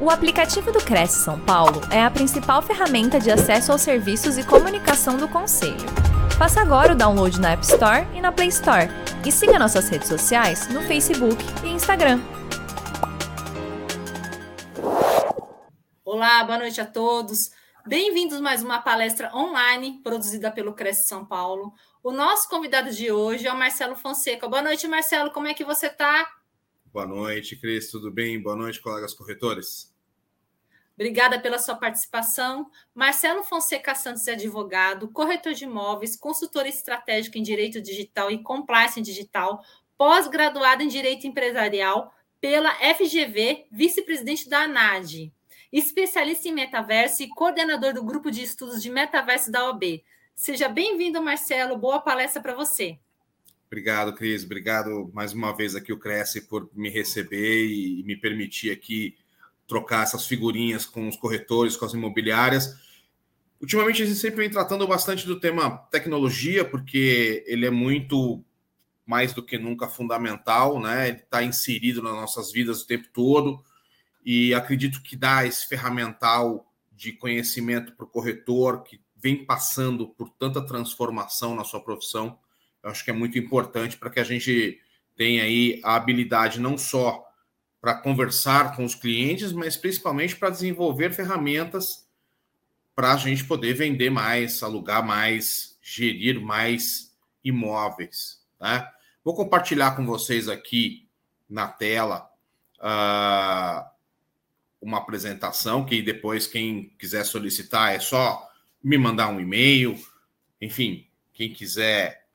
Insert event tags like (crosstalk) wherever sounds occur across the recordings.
O aplicativo do Cresce São Paulo é a principal ferramenta de acesso aos serviços e comunicação do Conselho. Faça agora o download na App Store e na Play Store. E siga nossas redes sociais no Facebook e Instagram. Olá, boa noite a todos. Bem-vindos mais uma palestra online produzida pelo Cresce São Paulo. O nosso convidado de hoje é o Marcelo Fonseca. Boa noite, Marcelo. Como é que você está? Boa noite, Cris. Tudo bem? Boa noite, colegas corretores. Obrigada pela sua participação. Marcelo Fonseca Santos é advogado, corretor de imóveis, consultor estratégico em Direito Digital e Compliance Digital, pós-graduado em Direito Empresarial pela FGV, vice-presidente da ANAD, especialista em metaverso e coordenador do grupo de estudos de metaverso da OAB. Seja bem-vindo, Marcelo. Boa palestra para você. Obrigado, Cris. Obrigado mais uma vez aqui o Cresce por me receber e me permitir aqui trocar essas figurinhas com os corretores, com as imobiliárias. Ultimamente a gente sempre vem tratando bastante do tema tecnologia, porque ele é muito mais do que nunca fundamental, né? Ele está inserido nas nossas vidas o tempo todo e acredito que dá esse ferramental de conhecimento para o corretor que vem passando por tanta transformação na sua profissão eu acho que é muito importante para que a gente tenha aí a habilidade não só para conversar com os clientes, mas principalmente para desenvolver ferramentas para a gente poder vender mais, alugar mais, gerir mais imóveis. Tá? Vou compartilhar com vocês aqui na tela uh, uma apresentação que depois quem quiser solicitar é só me mandar um e-mail. Enfim, quem quiser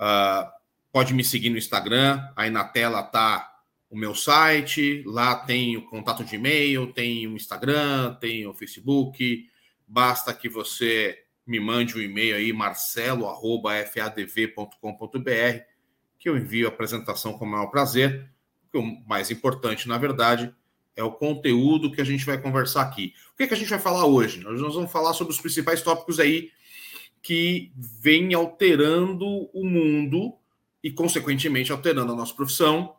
Uh, pode me seguir no Instagram, aí na tela tá o meu site, lá tem o contato de e-mail, tem o Instagram, tem o Facebook. Basta que você me mande um e-mail aí, marcelo.fadv.com.br, que eu envio a apresentação com o maior prazer. O mais importante, na verdade, é o conteúdo que a gente vai conversar aqui. O que, que a gente vai falar hoje? Nós vamos falar sobre os principais tópicos aí que vem alterando o mundo e, consequentemente, alterando a nossa profissão,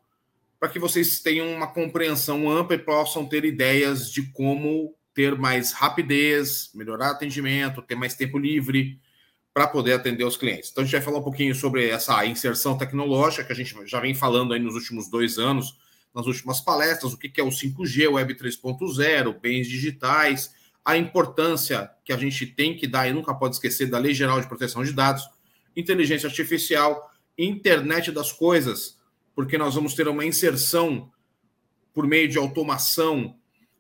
para que vocês tenham uma compreensão ampla e possam ter ideias de como ter mais rapidez, melhorar atendimento, ter mais tempo livre para poder atender os clientes. Então, a gente vai falar um pouquinho sobre essa inserção tecnológica que a gente já vem falando aí nos últimos dois anos, nas últimas palestras, o que é o 5G, o Web 3.0, bens digitais, a importância que a gente tem que dar e nunca pode esquecer da Lei Geral de Proteção de Dados, inteligência artificial, internet das coisas, porque nós vamos ter uma inserção por meio de automação,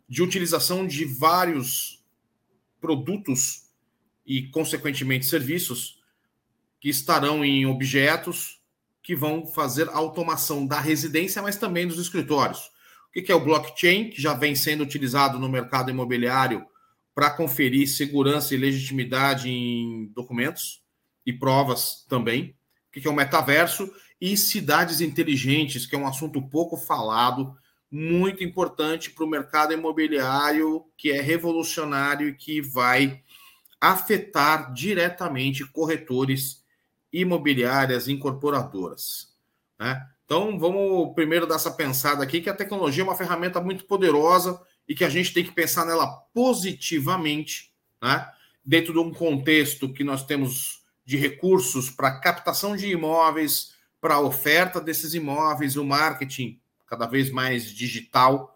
de utilização de vários produtos e, consequentemente, serviços que estarão em objetos que vão fazer automação da residência, mas também dos escritórios. O que é o blockchain, que já vem sendo utilizado no mercado imobiliário para conferir segurança e legitimidade em documentos e provas também. O que é o metaverso e cidades inteligentes, que é um assunto pouco falado, muito importante para o mercado imobiliário, que é revolucionário e que vai afetar diretamente corretores imobiliárias incorporadoras. Né? Então, vamos primeiro dar essa pensada aqui, que a tecnologia é uma ferramenta muito poderosa e que a gente tem que pensar nela positivamente, né? dentro de um contexto que nós temos de recursos para captação de imóveis, para oferta desses imóveis, o marketing cada vez mais digital,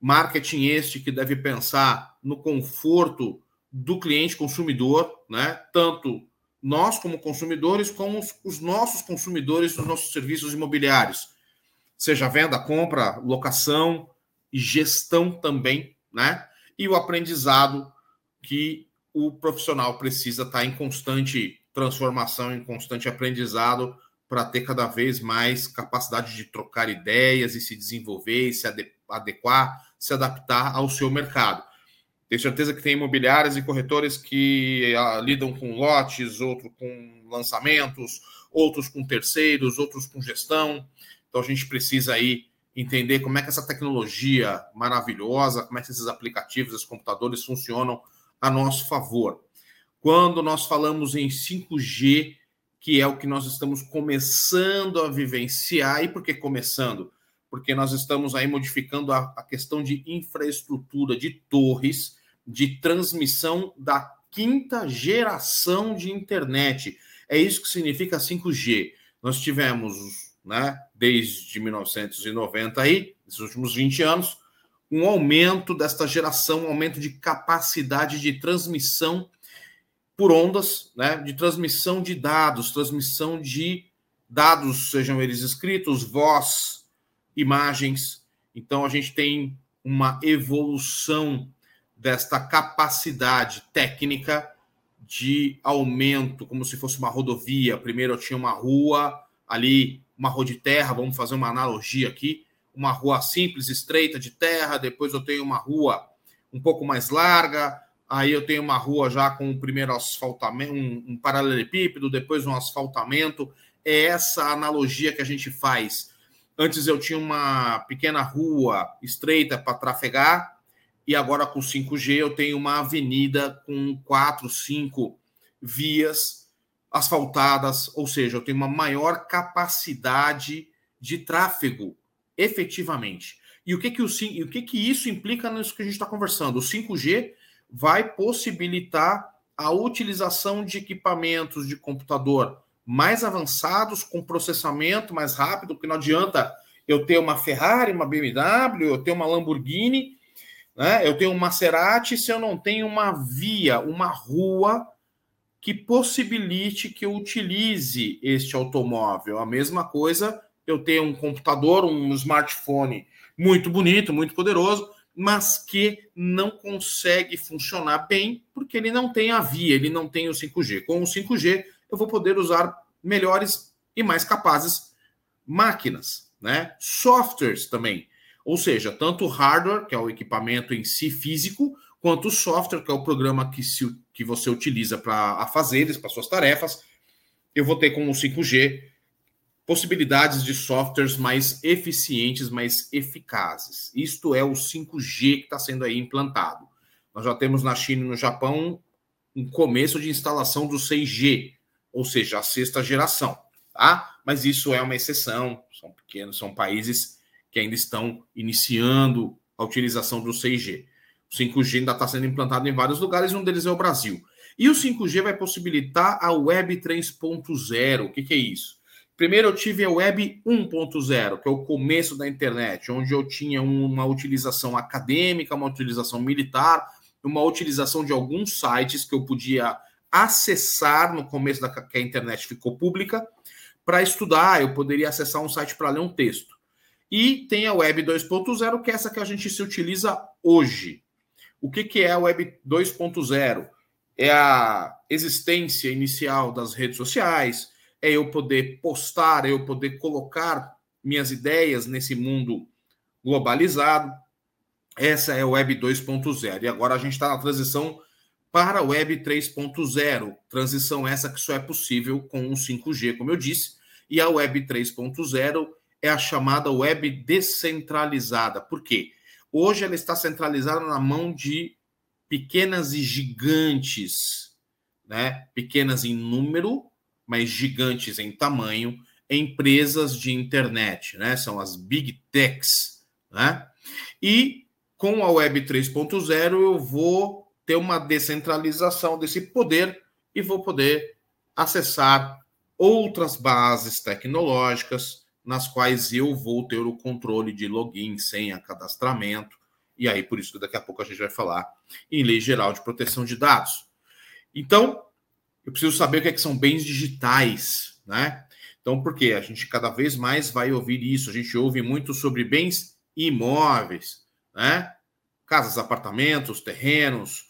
marketing este que deve pensar no conforto do cliente consumidor, né? Tanto nós como consumidores, como os, os nossos consumidores dos nossos serviços imobiliários, seja venda, compra, locação, e gestão também, né? E o aprendizado que o profissional precisa estar em constante transformação, em constante aprendizado para ter cada vez mais capacidade de trocar ideias e se desenvolver e se adequar, se adaptar ao seu mercado. Tenho certeza que tem imobiliárias e corretores que ah, lidam com lotes, outros com lançamentos, outros com terceiros, outros com gestão. Então a gente precisa aí entender como é que essa tecnologia maravilhosa, como é que esses aplicativos, esses computadores funcionam a nosso favor. Quando nós falamos em 5G, que é o que nós estamos começando a vivenciar, e por que começando? porque nós estamos aí modificando a, a questão de infraestrutura, de torres, de transmissão da quinta geração de internet. É isso que significa 5G. Nós tivemos, né, desde 1990 aí, nesses últimos 20 anos, um aumento desta geração, um aumento de capacidade de transmissão por ondas, né, de transmissão de dados, transmissão de dados, sejam eles escritos, voz, imagens. Então a gente tem uma evolução desta capacidade técnica de aumento, como se fosse uma rodovia. Primeiro eu tinha uma rua ali, uma rua de terra, vamos fazer uma analogia aqui, uma rua simples, estreita de terra, depois eu tenho uma rua um pouco mais larga, aí eu tenho uma rua já com o primeiro asfaltamento, um, um paralelepípedo, depois um asfaltamento. É essa analogia que a gente faz. Antes eu tinha uma pequena rua estreita para trafegar, e agora com 5G eu tenho uma avenida com quatro, cinco vias asfaltadas, ou seja, eu tenho uma maior capacidade de tráfego, efetivamente. E o que que, o, e o que, que isso implica nisso que a gente está conversando? O 5G vai possibilitar a utilização de equipamentos de computador mais avançados, com processamento mais rápido, porque não adianta eu ter uma Ferrari, uma BMW, eu ter uma Lamborghini né? Eu tenho um Maserati se eu não tenho uma via, uma rua que possibilite que eu utilize este automóvel. A mesma coisa, eu tenho um computador, um smartphone muito bonito, muito poderoso, mas que não consegue funcionar bem porque ele não tem a via, ele não tem o 5G. Com o 5G, eu vou poder usar melhores e mais capazes máquinas, né? Softwares também. Ou seja, tanto hardware, que é o equipamento em si físico, quanto o software, que é o programa que, se, que você utiliza para fazeres, para suas tarefas. Eu vou ter com o 5G possibilidades de softwares mais eficientes, mais eficazes. Isto é o 5G que está sendo aí implantado. Nós já temos na China e no Japão um começo de instalação do 6G, ou seja, a sexta geração, tá? Mas isso é uma exceção, são pequenos, são países que ainda estão iniciando a utilização do 6G. O 5G ainda está sendo implantado em vários lugares, um deles é o Brasil. E o 5G vai possibilitar a Web 3.0. O que, que é isso? Primeiro eu tive a Web 1.0, que é o começo da internet, onde eu tinha uma utilização acadêmica, uma utilização militar, uma utilização de alguns sites que eu podia acessar no começo da que a internet ficou pública para estudar. Eu poderia acessar um site para ler um texto. E tem a Web 2.0, que é essa que a gente se utiliza hoje. O que, que é a Web 2.0? É a existência inicial das redes sociais, é eu poder postar, é eu poder colocar minhas ideias nesse mundo globalizado. Essa é a Web 2.0. E agora a gente está na transição para a Web 3.0. Transição essa que só é possível com o 5G, como eu disse. E a Web 3.0 é a chamada web descentralizada. Por quê? Hoje ela está centralizada na mão de pequenas e gigantes, né? Pequenas em número, mas gigantes em tamanho, empresas de internet, né? São as big techs, né? E com a web 3.0 eu vou ter uma descentralização desse poder e vou poder acessar outras bases tecnológicas, nas quais eu vou ter o controle de login, senha, cadastramento, e aí por isso que daqui a pouco a gente vai falar em lei geral de proteção de dados. Então, eu preciso saber o que, é que são bens digitais, né? Então, por quê? A gente cada vez mais vai ouvir isso. A gente ouve muito sobre bens imóveis, né? Casas, apartamentos, terrenos.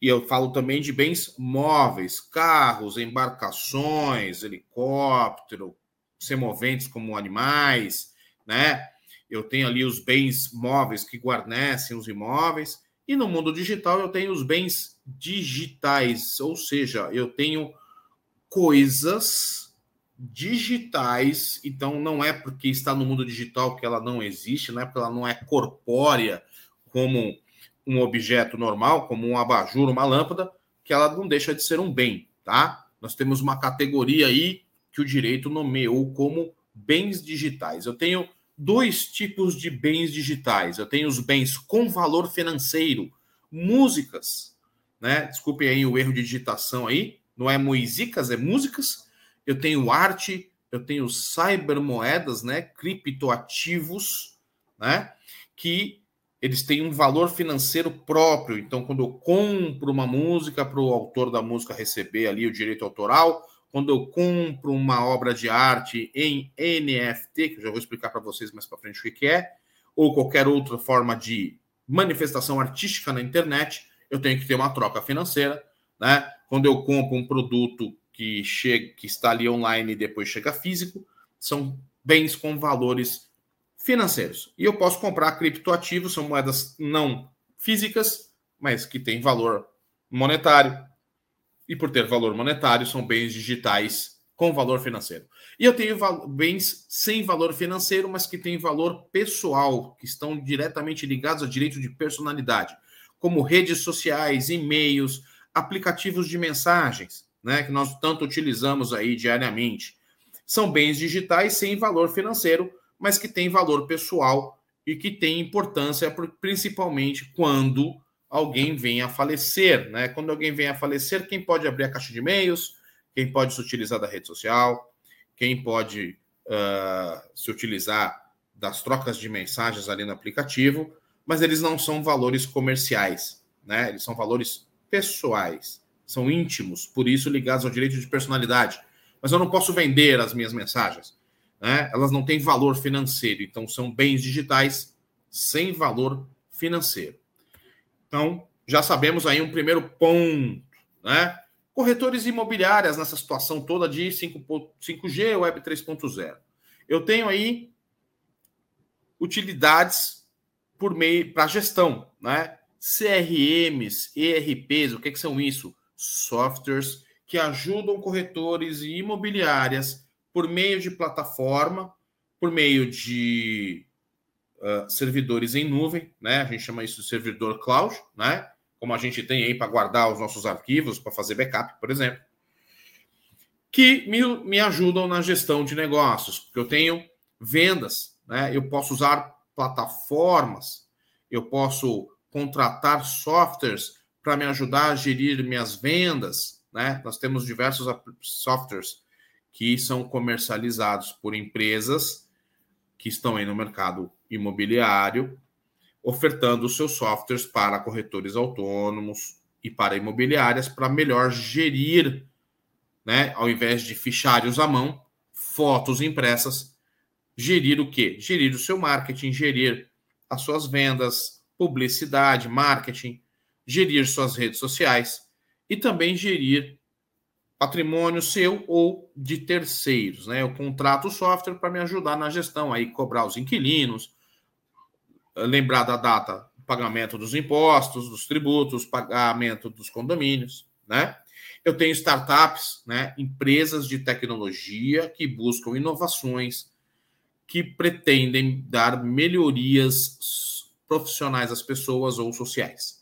E eu falo também de bens móveis, carros, embarcações, helicóptero, semoventes como animais, né? Eu tenho ali os bens móveis que guarnecem os imóveis. E no mundo digital eu tenho os bens digitais, ou seja, eu tenho coisas digitais. Então não é porque está no mundo digital que ela não existe, não é porque ela não é corpórea como um objeto normal, como um abajur, uma lâmpada, que ela não deixa de ser um bem, tá? Nós temos uma categoria aí que o direito nomeou como bens digitais. Eu tenho dois tipos de bens digitais. Eu tenho os bens com valor financeiro, músicas, né? Desculpem aí o erro de digitação aí, não é musicas, é músicas. Eu tenho arte, eu tenho cybermoedas, né? Criptoativos, né? Que eles têm um valor financeiro próprio. Então, quando eu compro uma música para o autor da música receber ali o direito autoral, quando eu compro uma obra de arte em NFT, que eu já vou explicar para vocês mais para frente o que é, ou qualquer outra forma de manifestação artística na internet, eu tenho que ter uma troca financeira, né? Quando eu compro um produto que chega, que está ali online e depois chega físico, são bens com valores financeiros. E eu posso comprar criptoativos, são moedas não físicas, mas que têm valor monetário, e por ter valor monetário, são bens digitais com valor financeiro. E eu tenho bens sem valor financeiro, mas que têm valor pessoal, que estão diretamente ligados a direito de personalidade, como redes sociais, e-mails, aplicativos de mensagens, né, que nós tanto utilizamos aí diariamente. São bens digitais sem valor financeiro, mas que têm valor pessoal e que têm importância principalmente quando alguém venha a falecer, né? Quando alguém vem a falecer, quem pode abrir a caixa de e-mails, quem pode se utilizar da rede social, quem pode uh, se utilizar das trocas de mensagens ali no aplicativo, mas eles não são valores comerciais, né? Eles são valores pessoais, são íntimos, por isso ligados ao direito de personalidade. Mas eu não posso vender as minhas mensagens, né? Elas não têm valor financeiro, então são bens digitais sem valor financeiro. Então, já sabemos aí um primeiro ponto, né? Corretores imobiliárias nessa situação toda de 5, 5G, Web 3.0. Eu tenho aí utilidades por meio para gestão, né? CRMs, ERPs, o que, que são isso? Softwares que ajudam corretores e imobiliárias por meio de plataforma, por meio de servidores em nuvem, né? A gente chama isso de servidor cloud, né? Como a gente tem aí para guardar os nossos arquivos, para fazer backup, por exemplo, que me, me ajudam na gestão de negócios, porque eu tenho vendas, né? Eu posso usar plataformas, eu posso contratar softwares para me ajudar a gerir minhas vendas, né? Nós temos diversos softwares que são comercializados por empresas que estão aí no mercado imobiliário, ofertando seus softwares para corretores autônomos e para imobiliárias para melhor gerir, né, ao invés de fichários à mão, fotos impressas, gerir o quê? Gerir o seu marketing, gerir as suas vendas, publicidade, marketing, gerir suas redes sociais e também gerir patrimônio seu ou de terceiros. Né? Eu contrato o software para me ajudar na gestão, aí cobrar os inquilinos, lembrar da data do pagamento dos impostos, dos tributos, pagamento dos condomínios. Né? Eu tenho startups, né? empresas de tecnologia que buscam inovações, que pretendem dar melhorias profissionais às pessoas ou sociais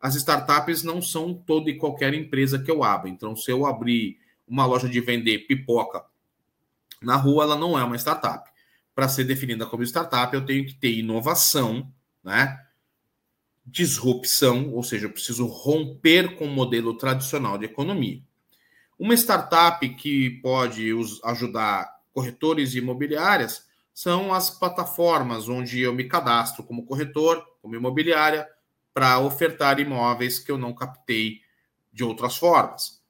as startups não são toda e qualquer empresa que eu abro. Então, se eu abrir uma loja de vender pipoca na rua, ela não é uma startup. Para ser definida como startup, eu tenho que ter inovação, né? disrupção, ou seja, eu preciso romper com o modelo tradicional de economia. Uma startup que pode ajudar corretores e imobiliárias são as plataformas onde eu me cadastro como corretor, como imobiliária, para ofertar imóveis que eu não captei de outras formas.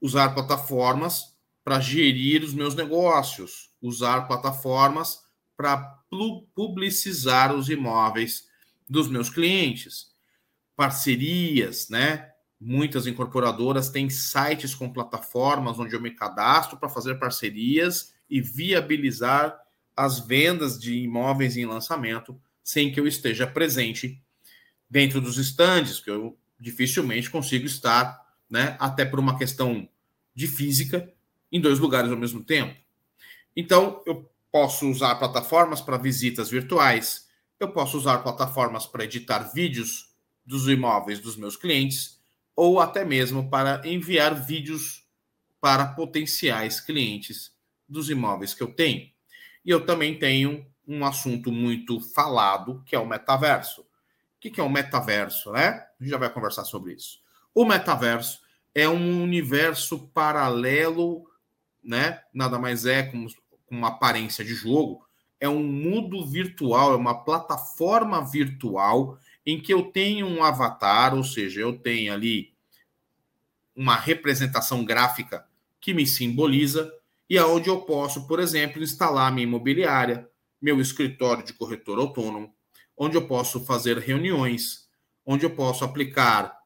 Usar plataformas para gerir os meus negócios, usar plataformas para publicizar os imóveis dos meus clientes. Parcerias, né? Muitas incorporadoras têm sites com plataformas onde eu me cadastro para fazer parcerias e viabilizar as vendas de imóveis em lançamento sem que eu esteja presente dentro dos estandes, que eu dificilmente consigo estar, né, até por uma questão de física, em dois lugares ao mesmo tempo. Então, eu posso usar plataformas para visitas virtuais, eu posso usar plataformas para editar vídeos dos imóveis dos meus clientes, ou até mesmo para enviar vídeos para potenciais clientes dos imóveis que eu tenho. E eu também tenho um assunto muito falado, que é o metaverso. O que é o metaverso, né? A gente já vai conversar sobre isso. O metaverso é um universo paralelo, né? Nada mais é com uma aparência de jogo, é um mundo virtual, é uma plataforma virtual em que eu tenho um avatar, ou seja, eu tenho ali uma representação gráfica que me simboliza e aonde eu posso, por exemplo, instalar minha imobiliária, meu escritório de corretor autônomo, onde eu posso fazer reuniões, onde eu posso aplicar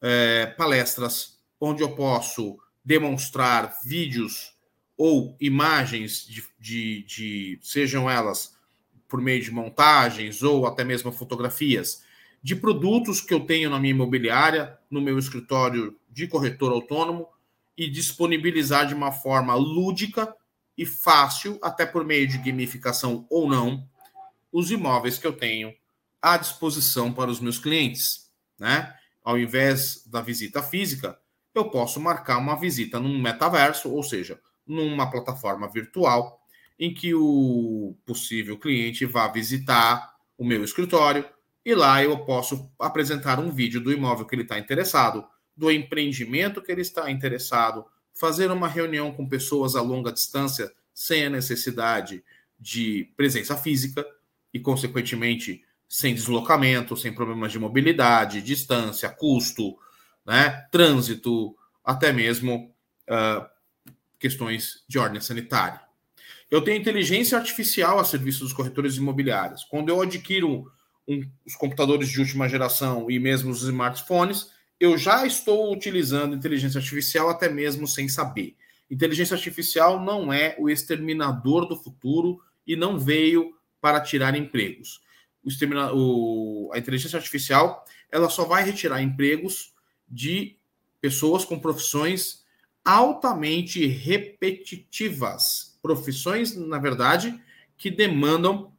é, palestras, onde eu posso demonstrar vídeos ou imagens de, de, de, sejam elas por meio de montagens ou até mesmo fotografias, de produtos que eu tenho na minha imobiliária, no meu escritório de corretor autônomo e disponibilizar de uma forma lúdica e fácil, até por meio de gamificação ou não, os imóveis que eu tenho à disposição para os meus clientes, né? Ao invés da visita física, eu posso marcar uma visita num metaverso, ou seja, numa plataforma virtual, em que o possível cliente vá visitar o meu escritório e lá eu posso apresentar um vídeo do imóvel que ele está interessado, do empreendimento que ele está interessado, fazer uma reunião com pessoas a longa distância sem a necessidade de presença física e, consequentemente, sem deslocamento, sem problemas de mobilidade, distância, custo, né, trânsito, até mesmo uh, questões de ordem sanitária. Eu tenho inteligência artificial a serviço dos corretores imobiliários. Quando eu adquiro um, os computadores de última geração e mesmo os smartphones, eu já estou utilizando inteligência artificial até mesmo sem saber. Inteligência artificial não é o exterminador do futuro e não veio para tirar empregos. O o, a inteligência artificial ela só vai retirar empregos de pessoas com profissões altamente repetitivas. Profissões, na verdade, que demandam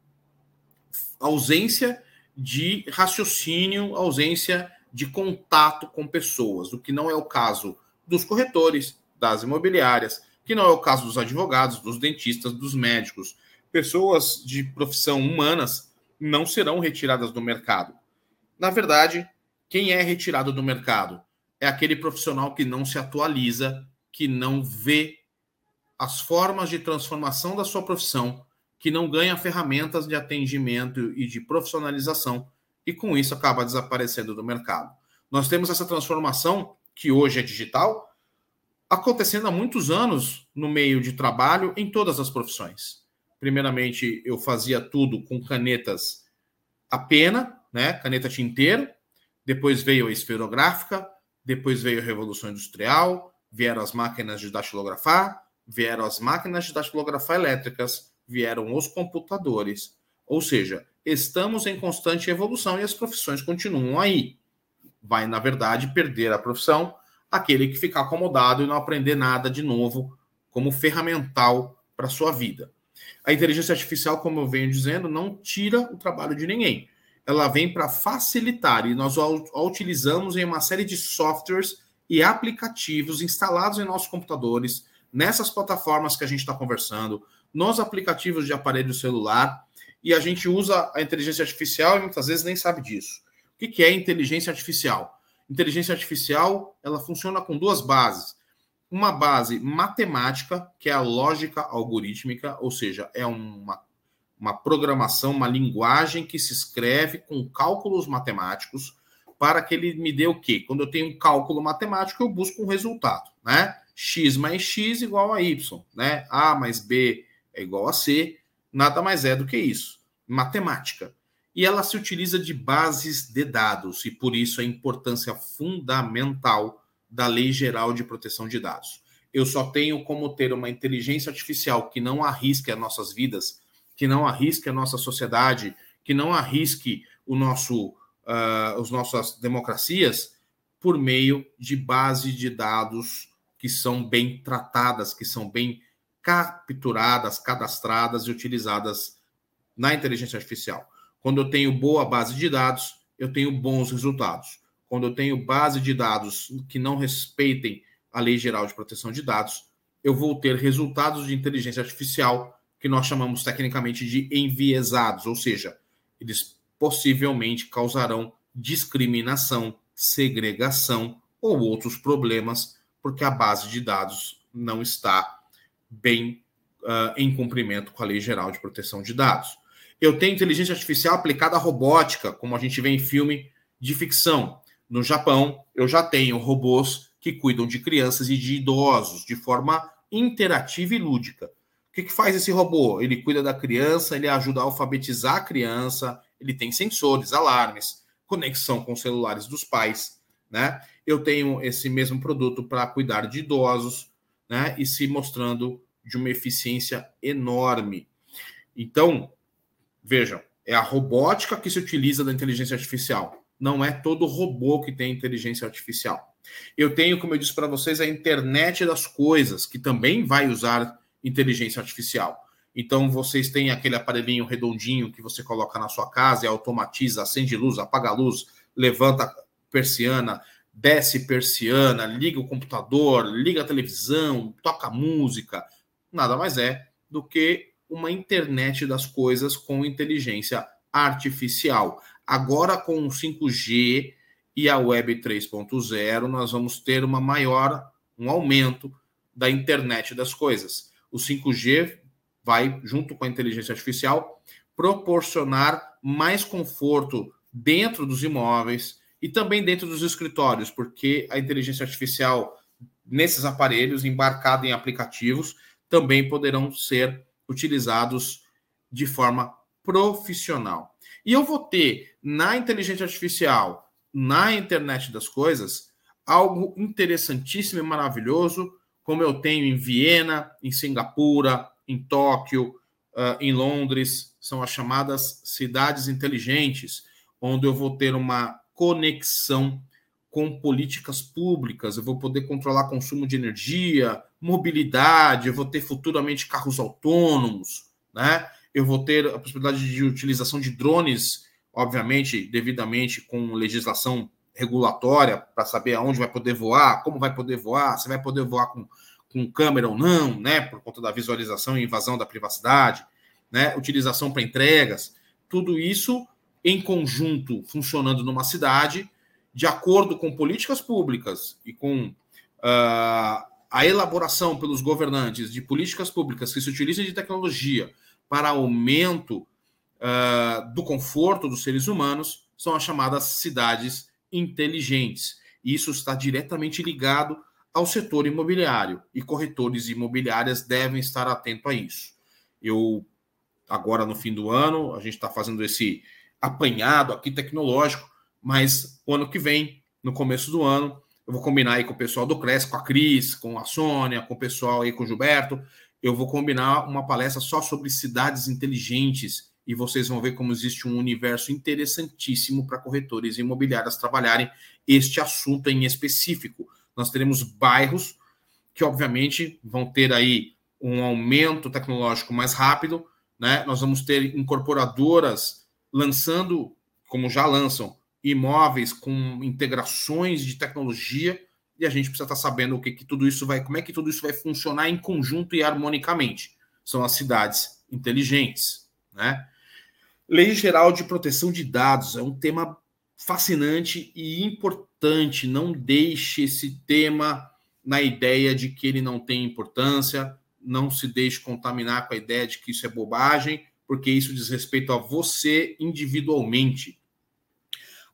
ausência de raciocínio, ausência de contato com pessoas, o que não é o caso dos corretores, das imobiliárias, que não é o caso dos advogados, dos dentistas, dos médicos. Pessoas de profissão humanas não serão retiradas do mercado. Na verdade, quem é retirado do mercado é aquele profissional que não se atualiza, que não vê as formas de transformação da sua profissão, que não ganha ferramentas de atendimento e de profissionalização e com isso acaba desaparecendo do mercado. Nós temos essa transformação que hoje é digital acontecendo há muitos anos no meio de trabalho em todas as profissões. Primeiramente, eu fazia tudo com canetas a pena, né, caneta tinteiro, depois veio a esferográfica, depois veio a Revolução Industrial, vieram as máquinas de datilografar, vieram as máquinas de datilografar elétricas, vieram os computadores. Ou seja, estamos em constante evolução e as profissões continuam aí. Vai, na verdade, perder a profissão aquele que ficar acomodado e não aprender nada de novo como ferramental para sua vida. A inteligência artificial, como eu venho dizendo, não tira o trabalho de ninguém ela vem para facilitar e nós a utilizamos em uma série de softwares e aplicativos instalados em nossos computadores, nessas plataformas que a gente está conversando, nos aplicativos de aparelho celular, e a gente usa a inteligência artificial e muitas vezes nem sabe disso. O que é inteligência artificial? Inteligência artificial ela funciona com duas bases. Uma base matemática, que é a lógica algorítmica, ou seja, é uma uma programação, uma linguagem que se escreve com cálculos matemáticos para que ele me dê o quê? Quando eu tenho um cálculo matemático, eu busco um resultado, né? x mais x igual a y, né? A mais b é igual a c, nada mais é do que isso, matemática. E ela se utiliza de bases de dados e por isso a importância fundamental da Lei Geral de Proteção de Dados. Eu só tenho como ter uma inteligência artificial que não arrisque as nossas vidas que não arrisque a nossa sociedade, que não arrisque o nosso, uh, as nossas democracias por meio de base de dados que são bem tratadas, que são bem capturadas, cadastradas e utilizadas na inteligência artificial. Quando eu tenho boa base de dados, eu tenho bons resultados. Quando eu tenho base de dados que não respeitem a Lei Geral de Proteção de Dados, eu vou ter resultados de inteligência artificial que nós chamamos tecnicamente de enviesados, ou seja, eles possivelmente causarão discriminação, segregação ou outros problemas, porque a base de dados não está bem uh, em cumprimento com a Lei Geral de Proteção de Dados. Eu tenho inteligência artificial aplicada à robótica, como a gente vê em filme de ficção. No Japão, eu já tenho robôs que cuidam de crianças e de idosos de forma interativa e lúdica. O que, que faz esse robô? Ele cuida da criança, ele ajuda a alfabetizar a criança, ele tem sensores, alarmes, conexão com os celulares dos pais, né? Eu tenho esse mesmo produto para cuidar de idosos, né? E se mostrando de uma eficiência enorme. Então, vejam, é a robótica que se utiliza da inteligência artificial. Não é todo robô que tem inteligência artificial. Eu tenho, como eu disse para vocês, a internet das coisas, que também vai usar inteligência artificial. Então, vocês têm aquele aparelhinho redondinho que você coloca na sua casa e automatiza, acende luz, apaga luz, levanta persiana, desce persiana, liga o computador, liga a televisão, toca música. Nada mais é do que uma internet das coisas com inteligência artificial. Agora, com o 5G e a Web 3.0, nós vamos ter uma maior, um aumento da internet das coisas. O 5G vai, junto com a inteligência artificial, proporcionar mais conforto dentro dos imóveis e também dentro dos escritórios, porque a inteligência artificial nesses aparelhos, embarcada em aplicativos, também poderão ser utilizados de forma profissional. E eu vou ter na inteligência artificial, na internet das coisas, algo interessantíssimo e maravilhoso, como eu tenho em Viena, em Singapura, em Tóquio, uh, em Londres, são as chamadas cidades inteligentes, onde eu vou ter uma conexão com políticas públicas, eu vou poder controlar consumo de energia, mobilidade, eu vou ter futuramente carros autônomos, né? Eu vou ter a possibilidade de utilização de drones, obviamente, devidamente com legislação regulatória para saber aonde vai poder voar, como vai poder voar, se vai poder voar com com câmera ou não, né, por conta da visualização e invasão da privacidade, né, utilização para entregas, tudo isso em conjunto funcionando numa cidade, de acordo com políticas públicas e com uh, a elaboração pelos governantes de políticas públicas que se utilizem de tecnologia para aumento uh, do conforto dos seres humanos, são as chamadas cidades inteligentes. Isso está diretamente ligado ao setor imobiliário e corretores imobiliárias devem estar atentos a isso. Eu, agora no fim do ano, a gente está fazendo esse apanhado aqui tecnológico, mas o ano que vem, no começo do ano, eu vou combinar aí com o pessoal do CRES, com a Cris, com a Sônia, com o pessoal aí, com o Gilberto, eu vou combinar uma palestra só sobre cidades inteligentes e vocês vão ver como existe um universo interessantíssimo para corretores imobiliários trabalharem este assunto em específico nós teremos bairros que, obviamente, vão ter aí um aumento tecnológico mais rápido, né? Nós vamos ter incorporadoras lançando, como já lançam, imóveis com integrações de tecnologia e a gente precisa estar sabendo o que, que tudo isso vai, como é que tudo isso vai funcionar em conjunto e harmonicamente. São as cidades inteligentes, né? Lei Geral de Proteção de Dados é um tema fascinante e importante. Não deixe esse tema na ideia de que ele não tem importância, não se deixe contaminar com a ideia de que isso é bobagem, porque isso diz respeito a você individualmente.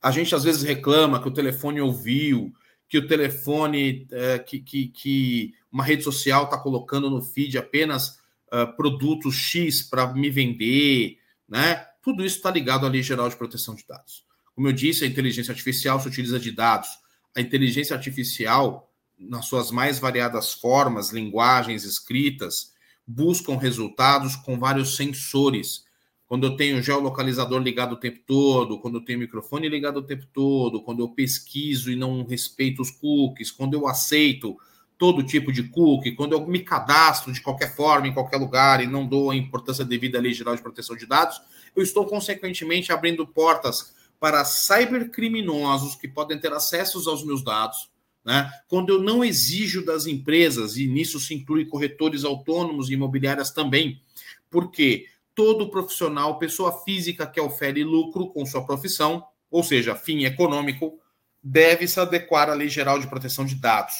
A gente às vezes reclama que o telefone ouviu, que o telefone, é, que, que, que, uma rede social está colocando no feed apenas uh, produtos X para me vender, né? Tudo isso está ligado à Lei Geral de Proteção de Dados. Como eu disse, a inteligência artificial se utiliza de dados. A inteligência artificial, nas suas mais variadas formas, linguagens escritas, buscam resultados com vários sensores. Quando eu tenho geolocalizador ligado o tempo todo, quando eu tenho microfone ligado o tempo todo, quando eu pesquiso e não respeito os cookies, quando eu aceito todo tipo de cookie, quando eu me cadastro de qualquer forma, em qualquer lugar e não dou a importância devida à Lei Geral de Proteção de Dados, eu estou consequentemente abrindo portas para cybercriminosos que podem ter acesso aos meus dados, né? quando eu não exijo das empresas, e nisso se inclui corretores autônomos e imobiliárias também, Porque todo profissional, pessoa física que ofere lucro com sua profissão, ou seja, fim econômico, deve se adequar à Lei Geral de Proteção de Dados,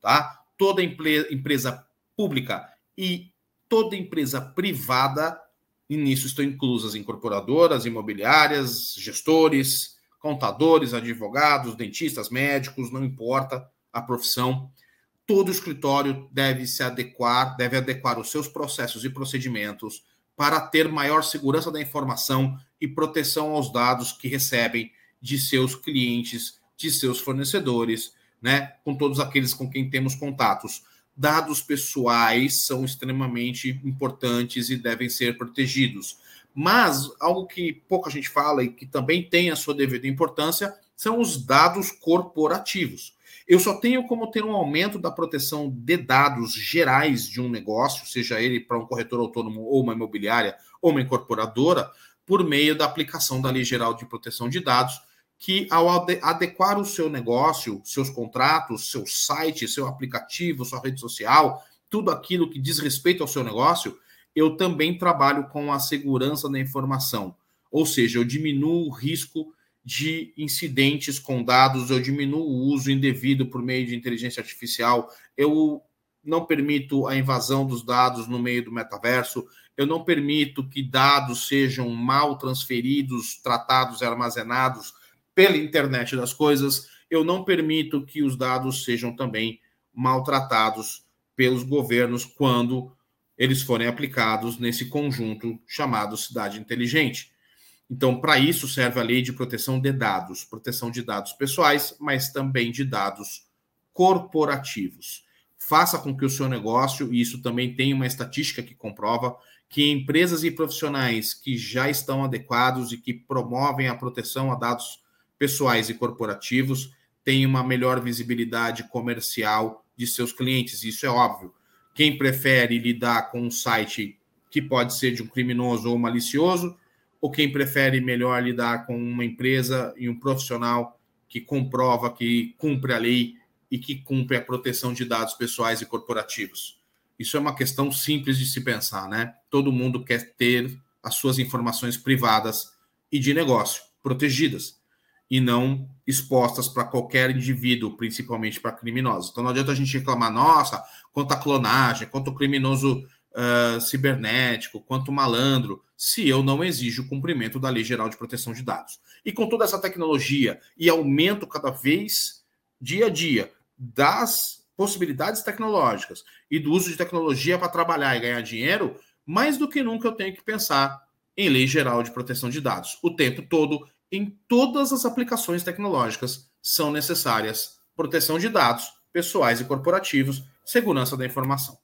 tá? Toda empresa pública e toda empresa privada, e nisso estão inclusas incorporadoras, imobiliárias, gestores, contadores, advogados, dentistas, médicos, não importa a profissão, todo escritório deve se adequar, deve adequar os seus processos e procedimentos para ter maior segurança da informação e proteção aos dados que recebem de seus clientes, de seus fornecedores, né, com todos aqueles com quem temos contatos. Dados pessoais são extremamente importantes e devem ser protegidos. Mas algo que pouca gente fala e que também tem a sua devida importância são os dados corporativos. Eu só tenho como ter um aumento da proteção de dados gerais de um negócio, seja ele para um corretor autônomo ou uma imobiliária ou uma incorporadora, por meio da aplicação da Lei Geral de Proteção de Dados, que ao adequar o seu negócio, seus contratos, seu site, seu aplicativo, sua rede social, tudo aquilo que diz respeito ao seu negócio, eu também trabalho com a segurança da informação. Ou seja, eu diminuo o risco de incidentes com dados, eu diminuo o uso indevido por meio de inteligência artificial, eu não permito a invasão dos dados no meio do metaverso, eu não permito que dados sejam mal transferidos, tratados e armazenados pela internet das coisas, eu não permito que os dados sejam também maltratados pelos governos quando eles forem aplicados nesse conjunto chamado cidade inteligente. Então, para isso serve a lei de proteção de dados, proteção de dados pessoais, mas também de dados corporativos. Faça com que o seu negócio, e isso também tem uma estatística que comprova, que empresas e profissionais que já estão adequados e que promovem a proteção a dados pessoais e corporativos têm uma melhor visibilidade comercial de seus clientes. Isso é óbvio. Quem prefere lidar com um site que pode ser de um criminoso ou malicioso, ou quem prefere melhor lidar com uma empresa e um profissional que comprova que cumpre a lei e que cumpre a proteção de dados pessoais e corporativos. Isso é uma questão simples de se pensar, né? Todo mundo quer ter as suas informações privadas e de negócio protegidas e não expostas para qualquer indivíduo, principalmente para criminosos. Então não adianta a gente reclamar, nossa, quanto a clonagem, quanto o criminoso uh, cibernético, quanto malandro, se eu não exijo o cumprimento da Lei Geral de Proteção de Dados. E com toda essa tecnologia e aumento cada vez, dia a dia, das possibilidades tecnológicas e do uso de tecnologia para trabalhar e ganhar dinheiro, mais do que nunca eu tenho que pensar em Lei Geral de Proteção de Dados. O tempo todo, em todas as aplicações tecnológicas, são necessárias proteção de dados pessoais e corporativos, segurança da informação.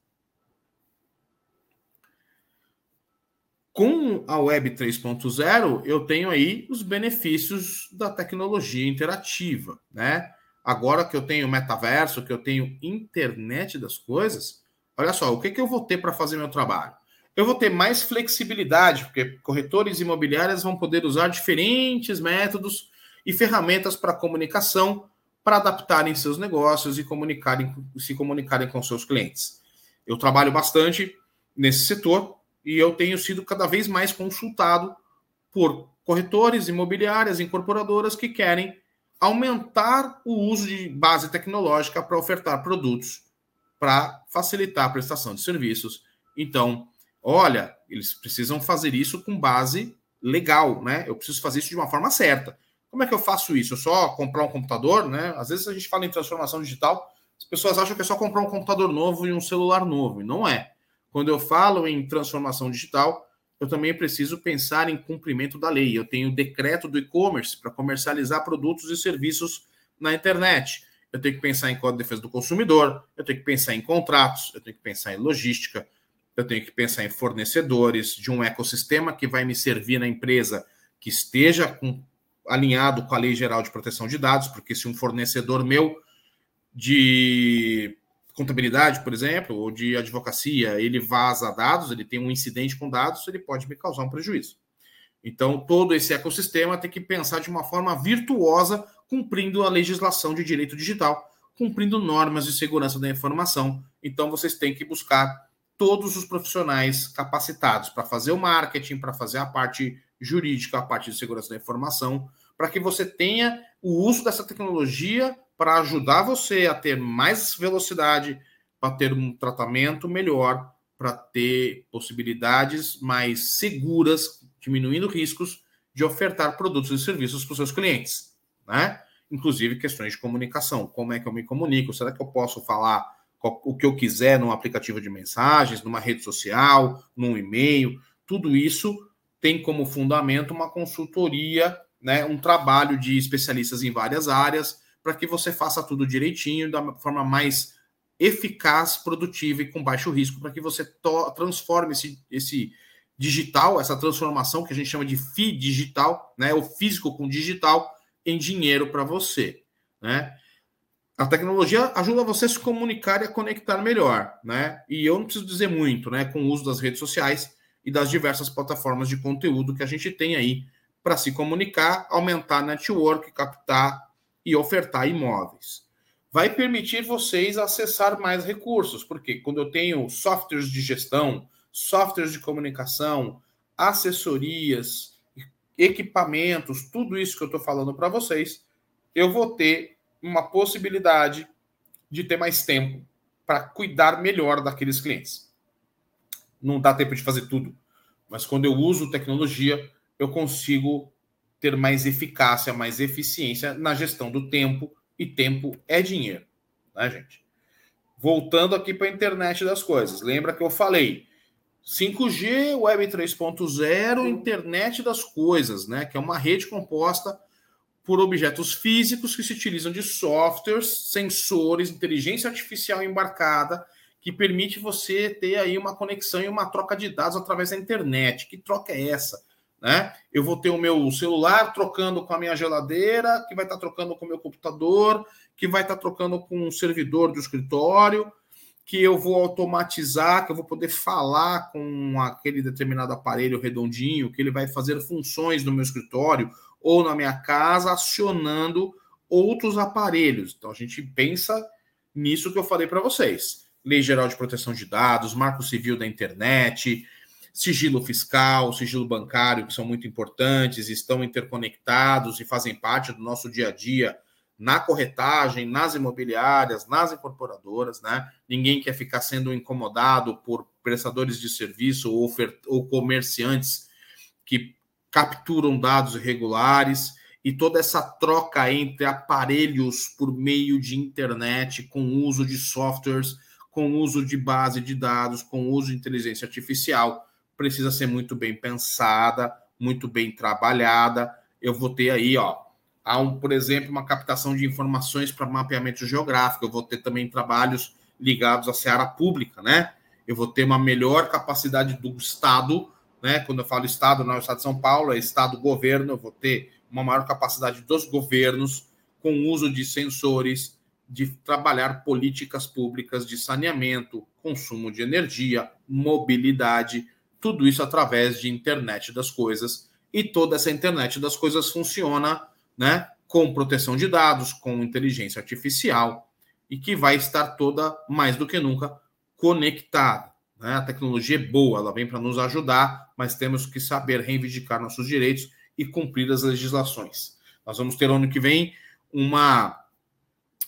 Com a Web 3.0, eu tenho aí os benefícios da tecnologia interativa, né? Agora que eu tenho metaverso, que eu tenho internet das coisas, olha só, o que, que eu vou ter para fazer meu trabalho? Eu vou ter mais flexibilidade, porque corretores imobiliários vão poder usar diferentes métodos e ferramentas para comunicação para adaptarem seus negócios e comunicarem, se comunicarem com seus clientes. Eu trabalho bastante nesse setor e eu tenho sido cada vez mais consultado por corretores, imobiliárias, incorporadoras que querem aumentar o uso de base tecnológica para ofertar produtos para facilitar a prestação de serviços. Então, olha, eles precisam fazer isso com base legal, né? Eu preciso fazer isso de uma forma certa. Como é que eu faço isso? Eu só comprar um computador, né? Às vezes a gente fala em transformação digital, as pessoas acham que é só comprar um computador novo e um celular novo, e não é. Quando eu falo em transformação digital, eu também preciso pensar em cumprimento da lei. Eu tenho o decreto do e-commerce para comercializar produtos e serviços na internet. Eu tenho que pensar em Código de Defesa do Consumidor, eu tenho que pensar em contratos, eu tenho que pensar em logística, eu tenho que pensar em fornecedores de um ecossistema que vai me servir na empresa que esteja com, alinhado com a Lei Geral de Proteção de Dados, porque se um fornecedor meu de contabilidade, por exemplo, ou de advocacia, ele vaza dados, ele tem um incidente com dados, ele pode me causar um prejuízo. Então, todo esse ecossistema tem que pensar de uma forma virtuosa, cumprindo a legislação de direito digital, cumprindo normas de segurança da informação. Então, vocês têm que buscar todos os profissionais capacitados para fazer o marketing, para fazer a parte jurídica, a parte de segurança da informação, para que você tenha o uso dessa tecnologia para ajudar você a ter mais velocidade, para ter um tratamento melhor, para ter possibilidades mais seguras, diminuindo riscos de ofertar produtos e serviços para os seus clientes, né? Inclusive questões de comunicação, como é que eu me comunico? Será que eu posso falar o que eu quiser num aplicativo de mensagens, numa rede social, num e-mail? Tudo isso tem como fundamento uma consultoria, né, um trabalho de especialistas em várias áreas, para que você faça tudo direitinho, da forma mais eficaz, produtiva e com baixo risco, para que você transforme esse, esse digital, essa transformação que a gente chama de FI digital, né, o físico com digital, em dinheiro para você, né? A tecnologia ajuda você a se comunicar e a conectar melhor, né? E eu não preciso dizer muito, né? Com o uso das redes sociais e das diversas plataformas de conteúdo que a gente tem aí para se comunicar, aumentar network, captar e ofertar imóveis. Vai permitir vocês acessar mais recursos, porque quando eu tenho softwares de gestão, softwares de comunicação, assessorias, equipamentos, tudo isso que eu estou falando para vocês, eu vou ter uma possibilidade de ter mais tempo para cuidar melhor daqueles clientes. Não dá tempo de fazer tudo, mas quando eu uso tecnologia, eu consigo ter mais eficácia, mais eficiência na gestão do tempo, e tempo é dinheiro, né, gente? Voltando aqui para a internet das coisas, lembra que eu falei 5G, Web 3.0, internet das coisas, né? Que é uma rede composta por objetos físicos que se utilizam de softwares, sensores, inteligência artificial embarcada, que permite você ter aí uma conexão e uma troca de dados através da internet. Que troca é essa? Né? Eu vou ter o meu celular trocando com a minha geladeira, que vai estar trocando com o meu computador, que vai estar trocando com um servidor do escritório, que eu vou automatizar, que eu vou poder falar com aquele determinado aparelho redondinho, que ele vai fazer funções no meu escritório ou na minha casa, acionando outros aparelhos. Então a gente pensa nisso que eu falei para vocês. Lei Geral de Proteção de Dados, Marco Civil da Internet, sigilo fiscal, sigilo bancário, que são muito importantes, estão interconectados e fazem parte do nosso dia a dia na corretagem, nas imobiliárias, nas incorporadoras, né? Ninguém quer ficar sendo incomodado por prestadores de serviço ou, ou comerciantes que capturam dados irregulares e toda essa troca entre aparelhos por meio de internet, com uso de softwares, com uso de base de dados, com uso de inteligência artificial, precisa ser muito bem pensada, muito bem trabalhada. Eu vou ter aí, ó, Há, um, por exemplo, uma captação de informações para mapeamento geográfico. Eu vou ter também trabalhos ligados à seara pública, né? Eu vou ter uma melhor capacidade do Estado, né? Quando eu falo Estado, não é o Estado de São Paulo, é Estado-governo. Eu vou ter uma maior capacidade dos governos com o uso de sensores, de trabalhar políticas públicas de saneamento, consumo de energia, mobilidade, tudo isso através de internet das coisas. E toda essa internet das coisas funciona né, com proteção de dados, com inteligência artificial e que vai estar toda mais do que nunca conectada. Né? A tecnologia é boa, ela vem para nos ajudar, mas temos que saber reivindicar nossos direitos e cumprir as legislações. Nós vamos ter ano que vem uma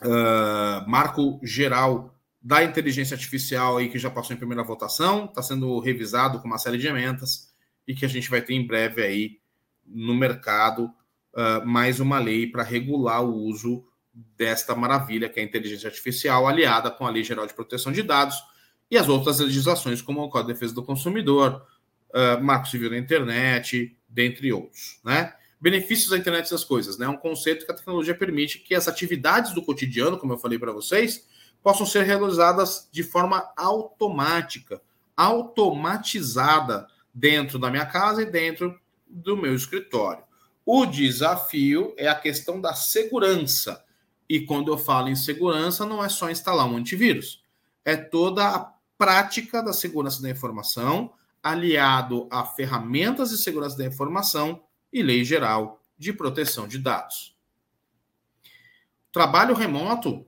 uh, marco geral da inteligência artificial aí que já passou em primeira votação, está sendo revisado com uma série de emendas e que a gente vai ter em breve aí no mercado uh, mais uma lei para regular o uso desta maravilha que é a inteligência artificial, aliada com a Lei Geral de Proteção de Dados e as outras legislações, como o Código de Defesa do Consumidor, uh, Marco Civil da Internet, dentre outros. Né? Benefícios da internet das coisas, né? Um conceito que a tecnologia permite que as atividades do cotidiano, como eu falei para vocês, possam ser realizadas de forma automática, automatizada dentro da minha casa e dentro do meu escritório. O desafio é a questão da segurança. E quando eu falo em segurança, não é só instalar um antivírus, é toda a prática da segurança da informação, aliado a ferramentas de segurança da informação e lei geral de proteção de dados. Trabalho remoto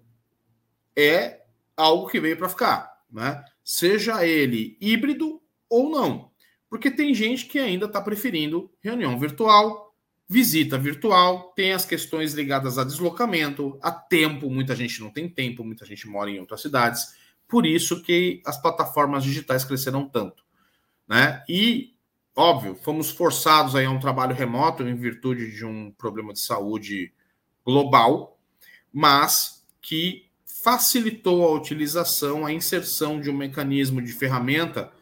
é algo que veio para ficar, né? seja ele híbrido ou não. Porque tem gente que ainda está preferindo reunião virtual, visita virtual, tem as questões ligadas a deslocamento, a tempo, muita gente não tem tempo, muita gente mora em outras cidades. Por isso que as plataformas digitais cresceram tanto. Né? E, óbvio, fomos forçados aí a um trabalho remoto em virtude de um problema de saúde global, mas que facilitou a utilização, a inserção de um mecanismo de ferramenta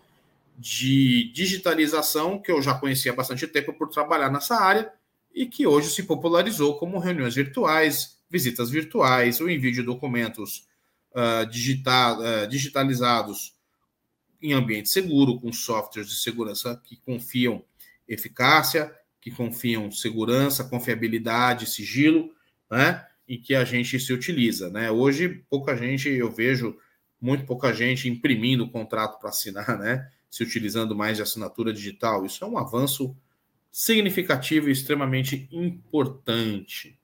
de digitalização que eu já conhecia há bastante tempo por trabalhar nessa área e que hoje se popularizou como reuniões virtuais, visitas virtuais, o envio de documentos uh, digita uh, digitalizados em ambiente seguro, com softwares de segurança que confiam eficácia, que confiam segurança, confiabilidade, sigilo, né? E que a gente se utiliza, né? Hoje, pouca gente, eu vejo muito pouca gente imprimindo o contrato para assinar, né? Se utilizando mais de assinatura digital. Isso é um avanço significativo e extremamente importante.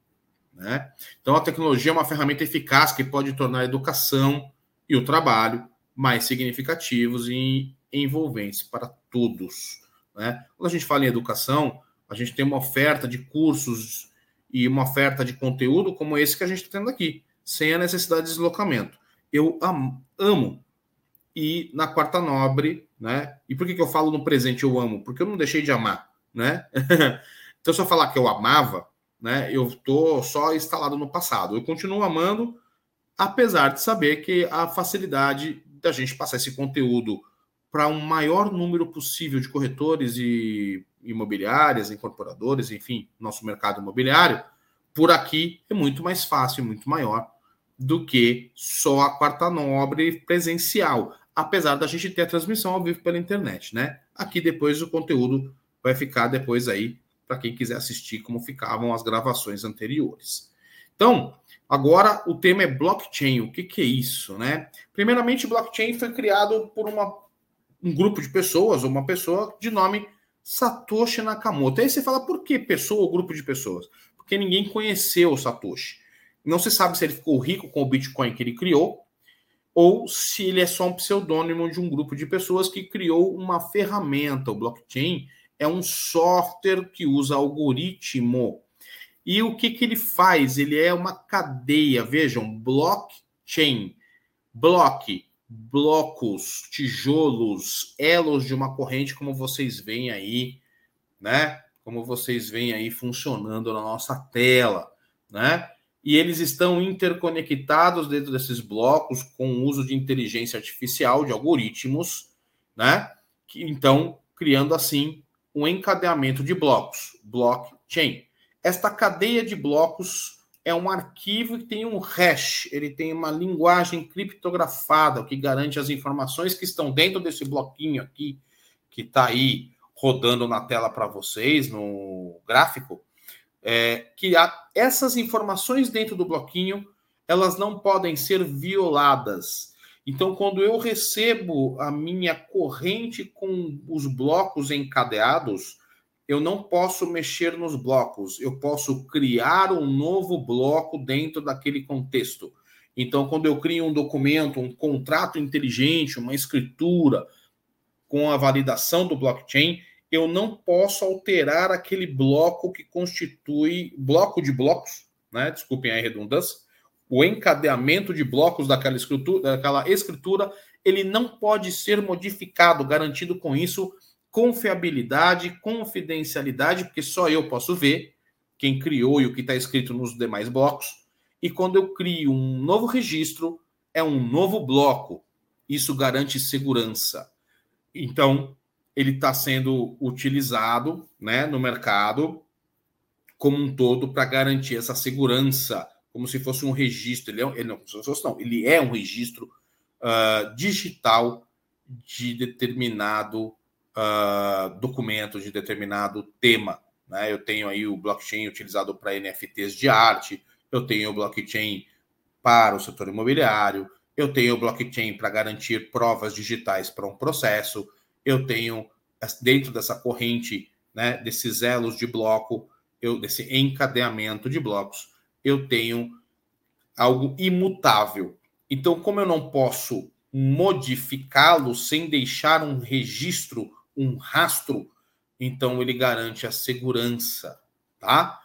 Né? Então, a tecnologia é uma ferramenta eficaz que pode tornar a educação e o trabalho mais significativos e envolventes para todos. Né? Quando a gente fala em educação, a gente tem uma oferta de cursos e uma oferta de conteúdo como esse que a gente está tendo aqui, sem a necessidade de deslocamento. Eu amo. E na quarta nobre, né? E por que, que eu falo no presente eu amo? Porque eu não deixei de amar, né? (laughs) então, se eu falar que eu amava, né? Eu estou só instalado no passado. Eu continuo amando, apesar de saber que a facilidade da gente passar esse conteúdo para um maior número possível de corretores e imobiliárias, incorporadores, enfim, nosso mercado imobiliário, por aqui é muito mais fácil, muito maior do que só a quarta nobre presencial, apesar da gente ter a transmissão ao vivo pela internet, né? Aqui depois o conteúdo vai ficar depois aí para quem quiser assistir como ficavam as gravações anteriores. Então, Agora, o tema é blockchain. O que, que é isso, né? Primeiramente, blockchain foi criado por uma, um grupo de pessoas, ou uma pessoa de nome Satoshi Nakamoto. Aí você fala, por que pessoa ou grupo de pessoas? Porque ninguém conheceu o Satoshi. Não se sabe se ele ficou rico com o Bitcoin que ele criou, ou se ele é só um pseudônimo de um grupo de pessoas que criou uma ferramenta. O blockchain é um software que usa algoritmo e o que, que ele faz? Ele é uma cadeia, vejam, blockchain, block, blocos, tijolos, elos de uma corrente, como vocês veem aí, né? Como vocês veem aí funcionando na nossa tela, né? E eles estão interconectados dentro desses blocos com o uso de inteligência artificial, de algoritmos, né? Que, então, criando assim um encadeamento de blocos, blockchain. Esta cadeia de blocos é um arquivo que tem um hash, ele tem uma linguagem criptografada, que garante as informações que estão dentro desse bloquinho aqui, que está aí rodando na tela para vocês, no gráfico, é, que há, essas informações dentro do bloquinho, elas não podem ser violadas. Então, quando eu recebo a minha corrente com os blocos encadeados, eu não posso mexer nos blocos, eu posso criar um novo bloco dentro daquele contexto. Então, quando eu crio um documento, um contrato inteligente, uma escritura com a validação do blockchain, eu não posso alterar aquele bloco que constitui bloco de blocos, né? Desculpem a redundância. O encadeamento de blocos daquela escritura, daquela escritura, ele não pode ser modificado, garantido com isso confiabilidade, confidencialidade, porque só eu posso ver quem criou e o que está escrito nos demais blocos. E quando eu crio um novo registro, é um novo bloco. Isso garante segurança. Então, ele está sendo utilizado né, no mercado como um todo para garantir essa segurança, como se fosse um registro. Ele, é, ele não, não, ele é um registro uh, digital de determinado uh, documentos de determinado tema. Né? Eu tenho aí o blockchain utilizado para NFTs de arte, eu tenho o blockchain para o setor imobiliário, eu tenho o blockchain para garantir provas digitais para um processo, eu tenho dentro dessa corrente, né, desses elos de bloco, eu, desse encadeamento de blocos, eu tenho algo imutável. Então, como eu não posso modificá-lo sem deixar um registro, um rastro, então ele garante a segurança, tá?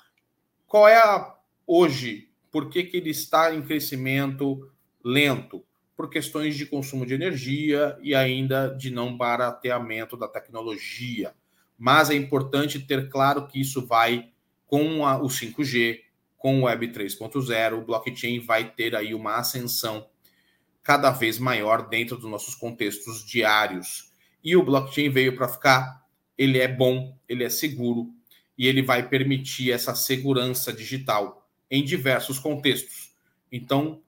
Qual é a hoje? Por que, que ele está em crescimento lento? Por questões de consumo de energia e ainda de não barateamento da tecnologia. Mas é importante ter claro que isso vai com a, o 5G, com o Web 3.0, o blockchain vai ter aí uma ascensão cada vez maior dentro dos nossos contextos diários. E o blockchain veio para ficar, ele é bom, ele é seguro e ele vai permitir essa segurança digital em diversos contextos. Então,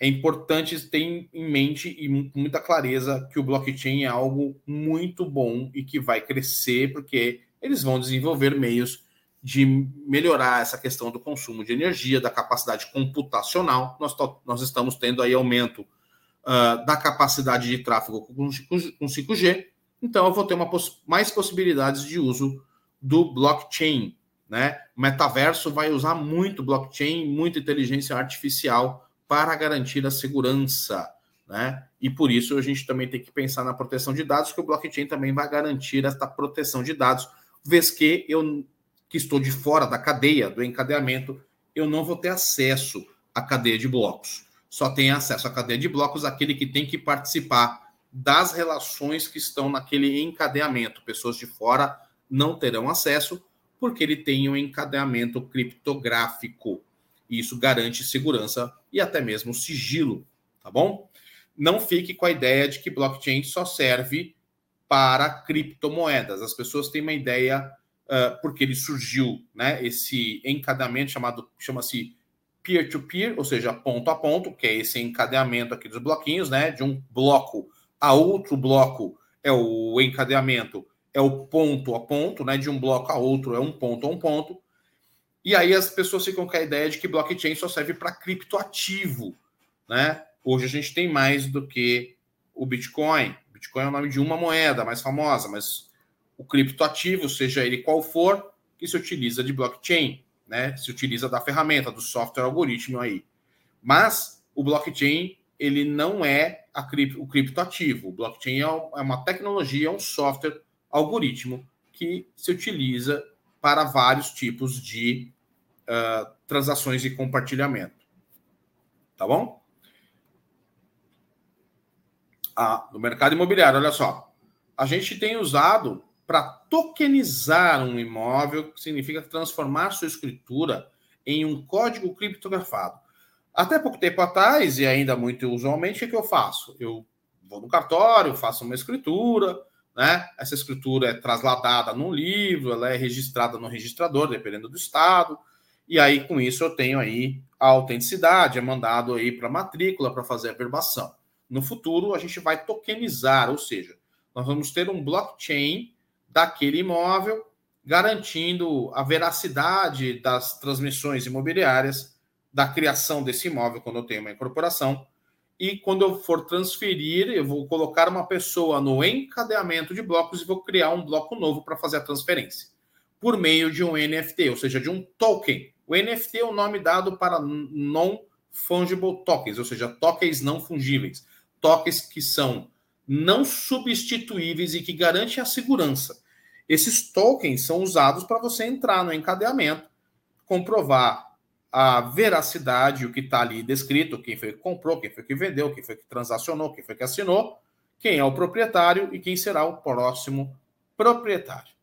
é importante ter em mente e com muita clareza que o blockchain é algo muito bom e que vai crescer, porque eles vão desenvolver meios de melhorar essa questão do consumo de energia, da capacidade computacional. Nós, nós estamos tendo aí aumento uh, da capacidade de tráfego com, com 5G, então eu vou ter uma poss mais possibilidades de uso do blockchain. Né? O metaverso vai usar muito blockchain, muita inteligência artificial para garantir a segurança. Né? E por isso a gente também tem que pensar na proteção de dados, que o blockchain também vai garantir esta proteção de dados, vez que eu que estou de fora da cadeia do encadeamento, eu não vou ter acesso à cadeia de blocos. Só tem acesso à cadeia de blocos aquele que tem que participar das relações que estão naquele encadeamento. Pessoas de fora não terão acesso porque ele tem um encadeamento criptográfico. E isso garante segurança e até mesmo sigilo, tá bom? Não fique com a ideia de que blockchain só serve para criptomoedas. As pessoas têm uma ideia uh, porque ele surgiu, né? Esse encadeamento chamado chama-se peer-to-peer, ou seja, ponto a ponto, que é esse encadeamento aqui dos bloquinhos, né? De um bloco a outro bloco é o encadeamento, é o ponto a ponto, né? De um bloco a outro é um ponto a um ponto. E aí as pessoas ficam com a ideia de que blockchain só serve para criptoativo, né? Hoje a gente tem mais do que o Bitcoin. Bitcoin é o nome de uma moeda mais famosa, mas o criptoativo, seja ele qual for, que se utiliza de blockchain, né? Se utiliza da ferramenta, do software algoritmo aí. Mas o blockchain, ele não é cripto, o criptoativo. O blockchain é, é uma tecnologia, é um software algoritmo que se utiliza para vários tipos de uh, transações e compartilhamento. Tá bom? Ah, no mercado imobiliário, olha só. A gente tem usado para tokenizar um imóvel, que significa transformar sua escritura em um código criptografado. Até pouco tempo atrás, e ainda muito usualmente, o que eu faço? Eu vou no cartório, faço uma escritura, né? Essa escritura é trasladada num livro, ela é registrada no registrador, dependendo do estado, e aí com isso eu tenho aí a autenticidade, é mandado aí para matrícula para fazer a verbação. No futuro, a gente vai tokenizar, ou seja, nós vamos ter um blockchain daquele imóvel, garantindo a veracidade das transmissões imobiliárias, da criação desse imóvel quando eu tenho uma incorporação. E quando eu for transferir, eu vou colocar uma pessoa no encadeamento de blocos e vou criar um bloco novo para fazer a transferência, por meio de um NFT, ou seja, de um token. O NFT é o nome dado para non-fungible tokens, ou seja, tokens não fungíveis, tokens que são não substituíveis e que garantem a segurança. Esses tokens são usados para você entrar no encadeamento, comprovar a veracidade, o que está ali descrito, quem foi que comprou, quem foi que vendeu, quem foi que transacionou, quem foi que assinou, quem é o proprietário e quem será o próximo proprietário.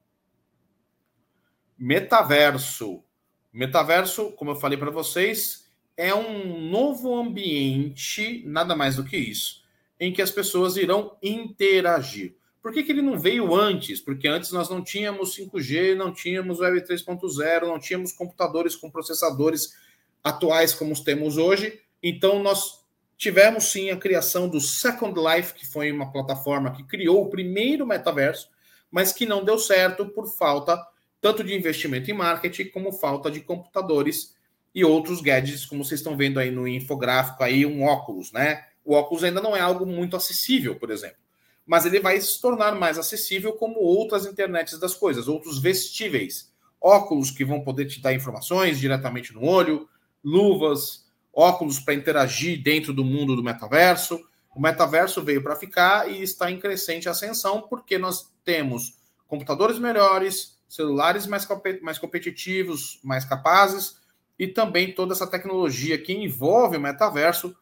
Metaverso. Metaverso, como eu falei para vocês, é um novo ambiente, nada mais do que isso, em que as pessoas irão interagir. Por que, que ele não veio antes? Porque antes nós não tínhamos 5G, não tínhamos Web 3.0, não tínhamos computadores com processadores atuais como os temos hoje. Então nós tivemos sim a criação do Second Life, que foi uma plataforma que criou o primeiro metaverso, mas que não deu certo por falta tanto de investimento em marketing como falta de computadores e outros gadgets, como vocês estão vendo aí no infográfico aí, um óculos, né? O óculos ainda não é algo muito acessível, por exemplo mas ele vai se tornar mais acessível como outras internets das coisas, outros vestíveis, óculos que vão poder te dar informações diretamente no olho, luvas, óculos para interagir dentro do mundo do metaverso. O metaverso veio para ficar e está em crescente ascensão, porque nós temos computadores melhores, celulares mais, mais competitivos, mais capazes, e também toda essa tecnologia que envolve o metaverso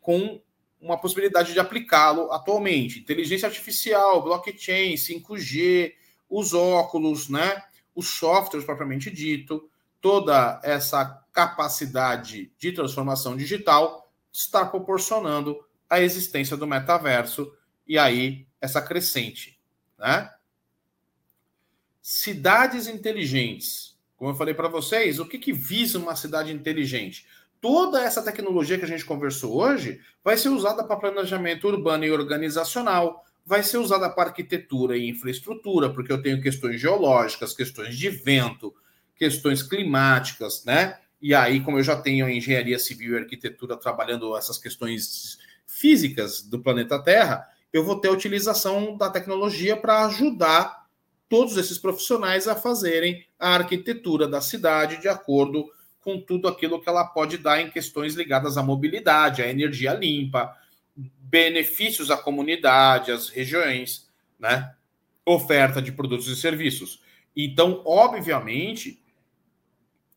com uma possibilidade de aplicá-lo atualmente. Inteligência artificial, blockchain, 5G, os óculos, né? Os softwares propriamente dito, toda essa capacidade de transformação digital está proporcionando a existência do metaverso e aí essa crescente, né? Cidades inteligentes. Como eu falei para vocês, o que, que visa uma cidade inteligente? Toda essa tecnologia que a gente conversou hoje vai ser usada para planejamento urbano e organizacional, vai ser usada para arquitetura e infraestrutura, porque eu tenho questões geológicas, questões de vento, questões climáticas, né? E aí, como eu já tenho a engenharia civil e arquitetura trabalhando essas questões físicas do planeta Terra, eu vou ter a utilização da tecnologia para ajudar todos esses profissionais a fazerem a arquitetura da cidade de acordo com tudo aquilo que ela pode dar em questões ligadas à mobilidade, à energia limpa, benefícios à comunidade, às regiões, né? Oferta de produtos e serviços. Então, obviamente,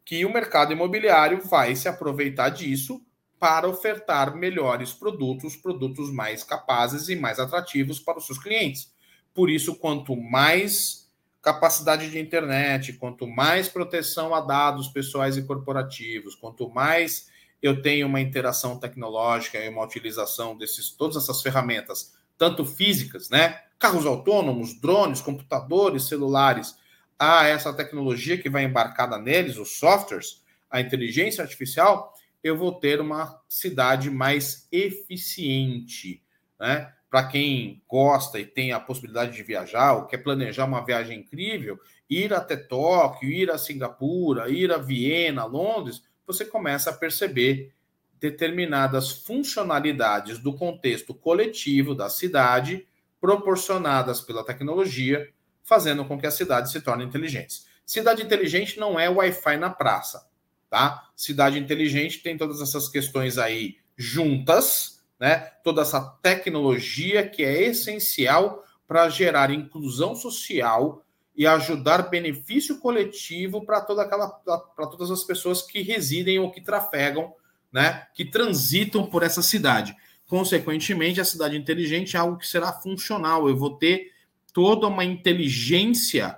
que o mercado imobiliário vai se aproveitar disso para ofertar melhores produtos, produtos mais capazes e mais atrativos para os seus clientes. Por isso, quanto mais capacidade de internet, quanto mais proteção a dados pessoais e corporativos, quanto mais eu tenho uma interação tecnológica e uma utilização desses todas essas ferramentas, tanto físicas, né, carros autônomos, drones, computadores, celulares, a essa tecnologia que vai embarcada neles, os softwares, a inteligência artificial, eu vou ter uma cidade mais eficiente, né? Para quem gosta e tem a possibilidade de viajar, ou quer planejar uma viagem incrível, ir até Tóquio, ir a Singapura, ir a Viena, Londres, você começa a perceber determinadas funcionalidades do contexto coletivo da cidade, proporcionadas pela tecnologia, fazendo com que a cidade se torne inteligente. Cidade inteligente não é Wi-Fi na praça, tá? Cidade inteligente tem todas essas questões aí juntas, né? Toda essa tecnologia que é essencial para gerar inclusão social e ajudar benefício coletivo para toda aquela para todas as pessoas que residem ou que trafegam, né? Que transitam por essa cidade. Consequentemente, a cidade inteligente é algo que será funcional. Eu vou ter toda uma inteligência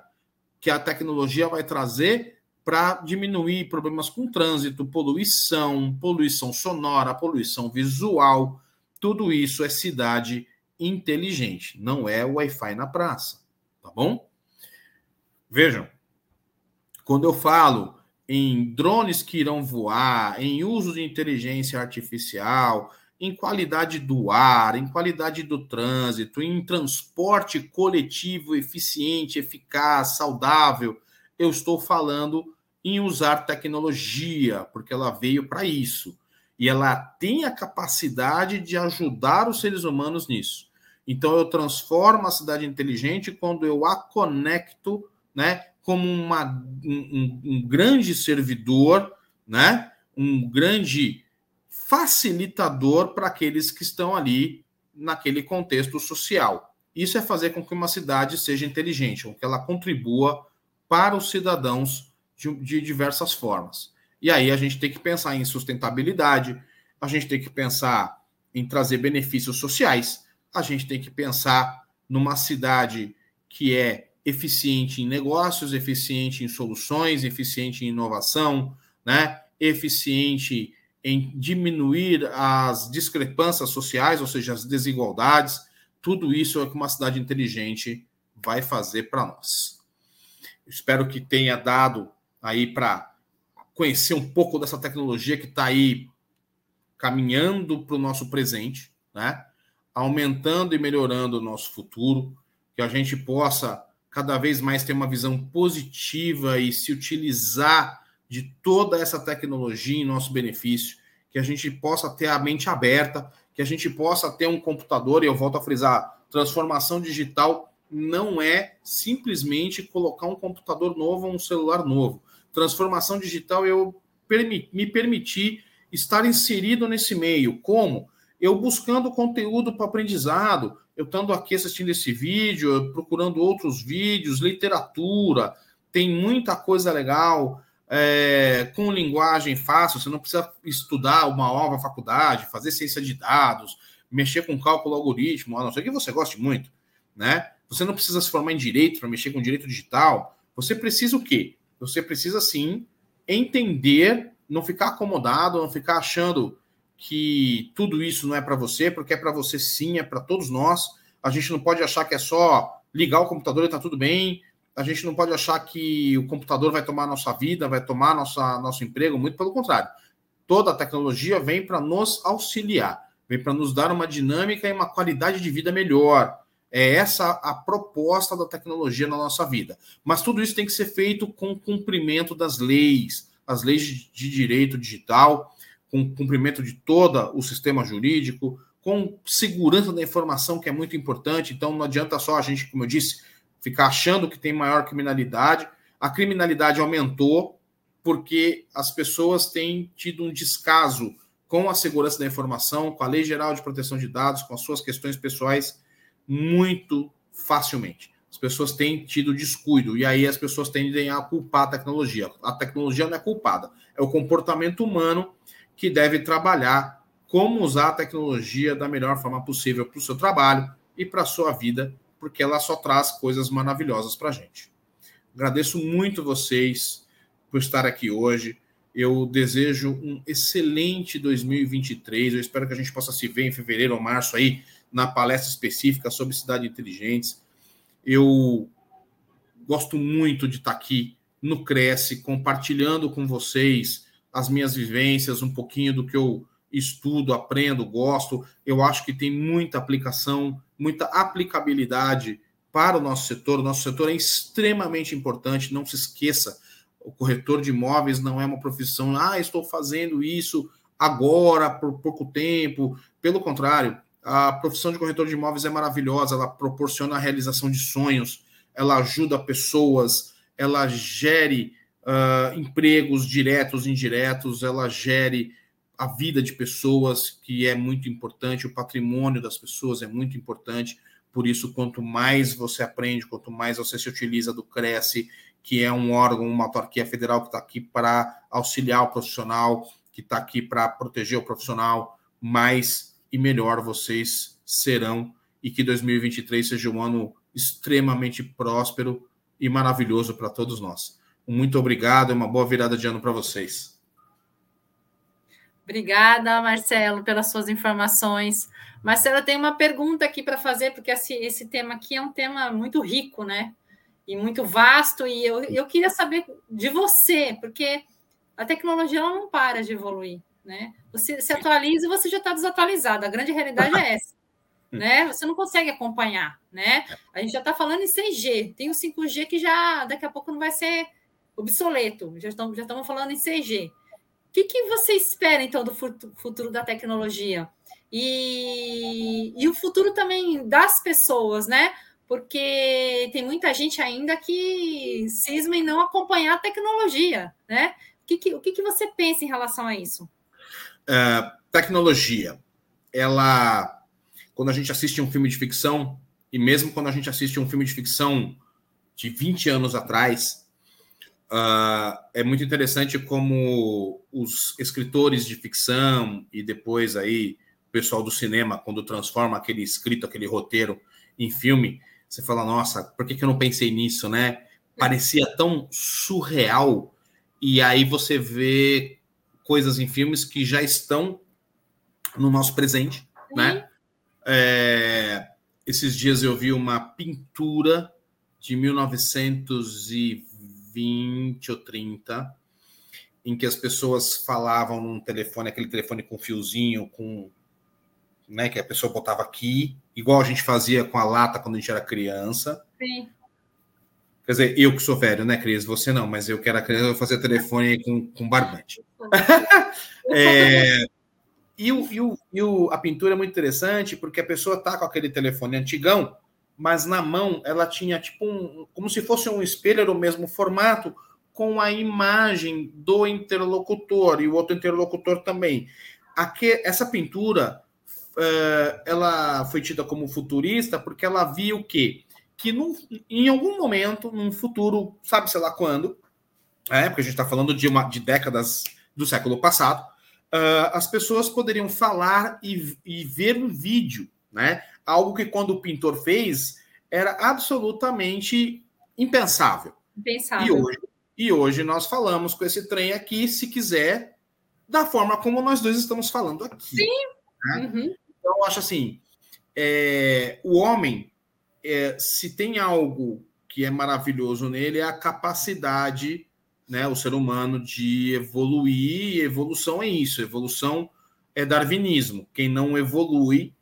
que a tecnologia vai trazer para diminuir problemas com trânsito, poluição, poluição sonora, poluição visual, tudo isso é cidade inteligente, não é Wi-Fi na praça, tá bom? Vejam, quando eu falo em drones que irão voar, em uso de inteligência artificial, em qualidade do ar, em qualidade do trânsito, em transporte coletivo eficiente, eficaz, saudável, eu estou falando em usar tecnologia, porque ela veio para isso e ela tem a capacidade de ajudar os seres humanos nisso. Então eu transformo a cidade inteligente quando eu a conecto, né, como uma, um, um grande servidor, né, um grande facilitador para aqueles que estão ali naquele contexto social. Isso é fazer com que uma cidade seja inteligente, com que ela contribua para os cidadãos de, de diversas formas. E aí a gente tem que pensar em sustentabilidade, a gente tem que pensar em trazer benefícios sociais, a gente tem que pensar numa cidade que é eficiente em negócios, eficiente em soluções, eficiente em inovação, né? eficiente em diminuir as discrepâncias sociais, ou seja, as desigualdades. Tudo isso é o que uma cidade inteligente vai fazer para nós. Espero que tenha dado aí para conhecer um pouco dessa tecnologia que está aí caminhando para o nosso presente, né? aumentando e melhorando o nosso futuro, que a gente possa cada vez mais ter uma visão positiva e se utilizar de toda essa tecnologia em nosso benefício, que a gente possa ter a mente aberta, que a gente possa ter um computador, e eu volto a frisar, transformação digital não é simplesmente colocar um computador novo ou um celular novo transformação digital, eu me permitir estar inserido nesse meio. Como? eu buscando conteúdo para aprendizado, eu estando aqui assistindo esse vídeo, procurando outros vídeos, literatura, tem muita coisa legal, é, com linguagem fácil, você não precisa estudar uma nova faculdade, fazer ciência de dados, mexer com cálculo algoritmo, a não ser que você goste muito, né? Você não precisa se formar em direito para mexer com direito digital. Você precisa o quê? Você precisa sim entender, não ficar acomodado, não ficar achando que tudo isso não é para você, porque é para você sim, é para todos nós. A gente não pode achar que é só ligar o computador e está tudo bem. A gente não pode achar que o computador vai tomar nossa vida, vai tomar nossa, nosso emprego, muito pelo contrário. Toda a tecnologia vem para nos auxiliar, vem para nos dar uma dinâmica e uma qualidade de vida melhor. É essa a proposta da tecnologia na nossa vida. Mas tudo isso tem que ser feito com cumprimento das leis, as leis de direito digital, com cumprimento de todo o sistema jurídico, com segurança da informação, que é muito importante. Então, não adianta só a gente, como eu disse, ficar achando que tem maior criminalidade. A criminalidade aumentou porque as pessoas têm tido um descaso com a segurança da informação, com a Lei Geral de Proteção de Dados, com as suas questões pessoais muito facilmente. As pessoas têm tido descuido e aí as pessoas tendem a culpar a tecnologia. A tecnologia não é culpada, é o comportamento humano que deve trabalhar como usar a tecnologia da melhor forma possível para o seu trabalho e para a sua vida, porque ela só traz coisas maravilhosas para a gente. Agradeço muito vocês por estar aqui hoje. Eu desejo um excelente 2023. Eu espero que a gente possa se ver em fevereiro ou março aí na palestra específica sobre cidades inteligentes. Eu gosto muito de estar aqui no Cresce, compartilhando com vocês as minhas vivências, um pouquinho do que eu estudo, aprendo, gosto. Eu acho que tem muita aplicação, muita aplicabilidade para o nosso setor. O nosso setor é extremamente importante, não se esqueça. O corretor de imóveis não é uma profissão, ah, estou fazendo isso agora, por pouco tempo. Pelo contrário, a profissão de corretor de imóveis é maravilhosa, ela proporciona a realização de sonhos, ela ajuda pessoas, ela gere uh, empregos diretos, indiretos, ela gere a vida de pessoas, que é muito importante, o patrimônio das pessoas é muito importante. Por isso, quanto mais você aprende, quanto mais você se utiliza do Cresce, que é um órgão, uma autarquia federal que está aqui para auxiliar o profissional, que está aqui para proteger o profissional, mais e melhor vocês serão e que 2023 seja um ano extremamente próspero e maravilhoso para todos nós. Muito obrigado e uma boa virada de ano para vocês. Obrigada, Marcelo, pelas suas informações. Marcelo, tenho uma pergunta aqui para fazer, porque esse, esse tema aqui é um tema muito rico, né? E muito vasto, e eu, eu queria saber de você, porque a tecnologia ela não para de evoluir. Né? Você se atualiza e você já está desatualizado. A grande realidade é essa. (laughs) né? Você não consegue acompanhar. Né? A gente já está falando em 6G. Tem o 5G que já daqui a pouco não vai ser obsoleto. Já estamos, já estamos falando em 6G. O que, que você espera, então, do futuro da tecnologia? E, e o futuro também das pessoas, né? Porque tem muita gente ainda que cisma em não acompanhar a tecnologia, né? O que, que, o que, que você pensa em relação a isso? Uh, tecnologia, ela, quando a gente assiste um filme de ficção, e mesmo quando a gente assiste um filme de ficção de 20 anos atrás, uh, é muito interessante como os escritores de ficção e depois aí o pessoal do cinema, quando transforma aquele escrito, aquele roteiro em filme, você fala, nossa, por que, que eu não pensei nisso, né? Parecia tão surreal. E aí você vê coisas em filmes que já estão no nosso presente, uhum. né? É, esses dias eu vi uma pintura de 1920 ou 30, em que as pessoas falavam num telefone, aquele telefone com fiozinho, com né, que a pessoa botava aqui, igual a gente fazia com a lata quando a gente era criança. Sim. Quer dizer, eu que sou velho, né, Cris? Você não, mas eu que era criança, eu fazia telefone com, com barbante. (laughs) é, e o, e, o, e o, a pintura é muito interessante porque a pessoa tá com aquele telefone antigão, mas na mão ela tinha tipo um. como se fosse um espelho, era o mesmo formato, com a imagem do interlocutor e o outro interlocutor também. Aqui, essa pintura uh, ela foi tida como futurista porque ela via o quê? Que num, em algum momento, num futuro, sabe sei lá quando, é, porque a gente está falando de, uma, de décadas do século passado, uh, as pessoas poderiam falar e, e ver um vídeo, né? Algo que quando o pintor fez era absolutamente impensável. Impensável. E hoje, e hoje nós falamos com esse trem aqui, se quiser, da forma como nós dois estamos falando aqui. Sim. Né? Uhum. Então, eu acho assim: é, o homem, é, se tem algo que é maravilhoso nele, é a capacidade, né, o ser humano, de evoluir. E evolução é isso: evolução é darwinismo. Quem não evolui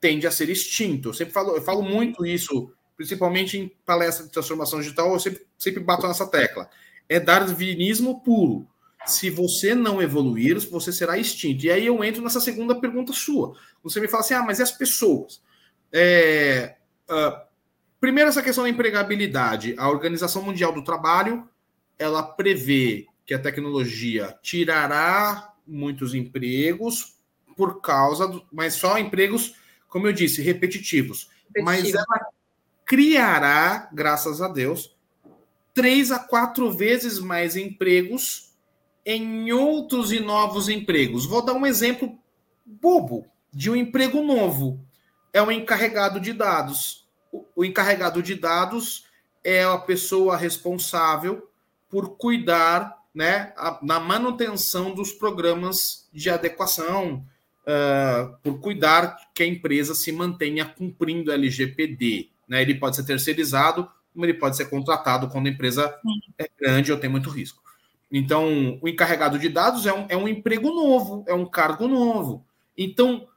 tende a ser extinto. Eu sempre falo, eu falo muito isso, principalmente em palestras de transformação digital, eu sempre, sempre bato nessa tecla. É darwinismo puro. Se você não evoluir, você será extinto. E aí eu entro nessa segunda pergunta sua. Você me fala assim: ah, mas e as pessoas? É, uh, primeiro, essa questão da empregabilidade. A Organização Mundial do Trabalho ela prevê que a tecnologia tirará muitos empregos por causa, do, mas só empregos, como eu disse, repetitivos. Repetitivo. Mas ela criará, graças a Deus, três a quatro vezes mais empregos em outros e novos empregos. Vou dar um exemplo bobo de um emprego novo. É o encarregado de dados. O encarregado de dados é a pessoa responsável por cuidar né, na manutenção dos programas de adequação, uh, por cuidar que a empresa se mantenha cumprindo LGPD. Né? Ele pode ser terceirizado, como ele pode ser contratado quando a empresa é grande ou tem muito risco. Então, o encarregado de dados é um, é um emprego novo, é um cargo novo. Então,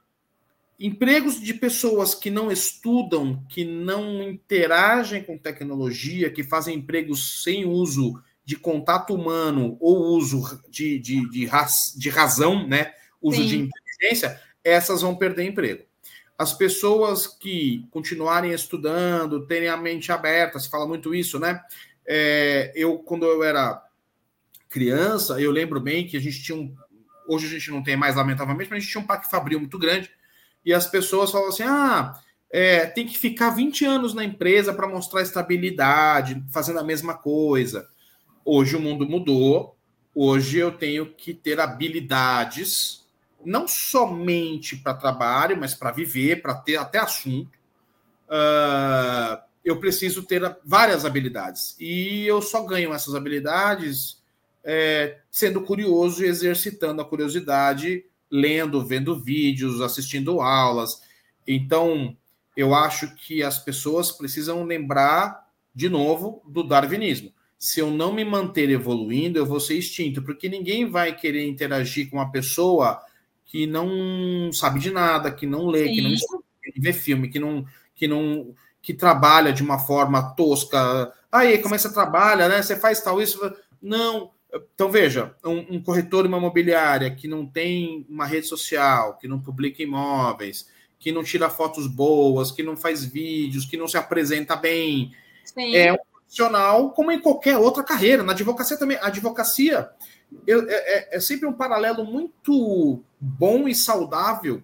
empregos de pessoas que não estudam, que não interagem com tecnologia, que fazem empregos sem uso de contato humano ou uso de, de, de, raz, de razão, né? uso Sim. de inteligência, essas vão perder emprego. As pessoas que continuarem estudando, terem a mente aberta, se fala muito isso, né? É, eu, quando eu era criança, eu lembro bem que a gente tinha um. Hoje a gente não tem mais, lamentavelmente, mas a gente tinha um parque fabril muito grande. E as pessoas falavam assim: ah, é, tem que ficar 20 anos na empresa para mostrar estabilidade, fazendo a mesma coisa. Hoje o mundo mudou. Hoje eu tenho que ter habilidades, não somente para trabalho, mas para viver, para ter até assunto. Uh, eu preciso ter várias habilidades. E eu só ganho essas habilidades é, sendo curioso e exercitando a curiosidade, lendo, vendo vídeos, assistindo aulas. Então, eu acho que as pessoas precisam lembrar, de novo, do darwinismo. Se eu não me manter evoluindo, eu vou ser extinto, porque ninguém vai querer interagir com uma pessoa que não sabe de nada, que não lê, Sim. que não estuda, que não vê filme, que não, que não que trabalha de uma forma tosca. Aí, como é que você trabalha, né? Você faz tal isso. Não, então, veja, um, um, corretor imobiliária que não tem uma rede social, que não publica imóveis, que não tira fotos boas, que não faz vídeos, que não se apresenta bem, Sim. é um profissional como em qualquer outra carreira. Na advocacia também. A advocacia eu, é, é, é, sempre um paralelo muito bom e saudável.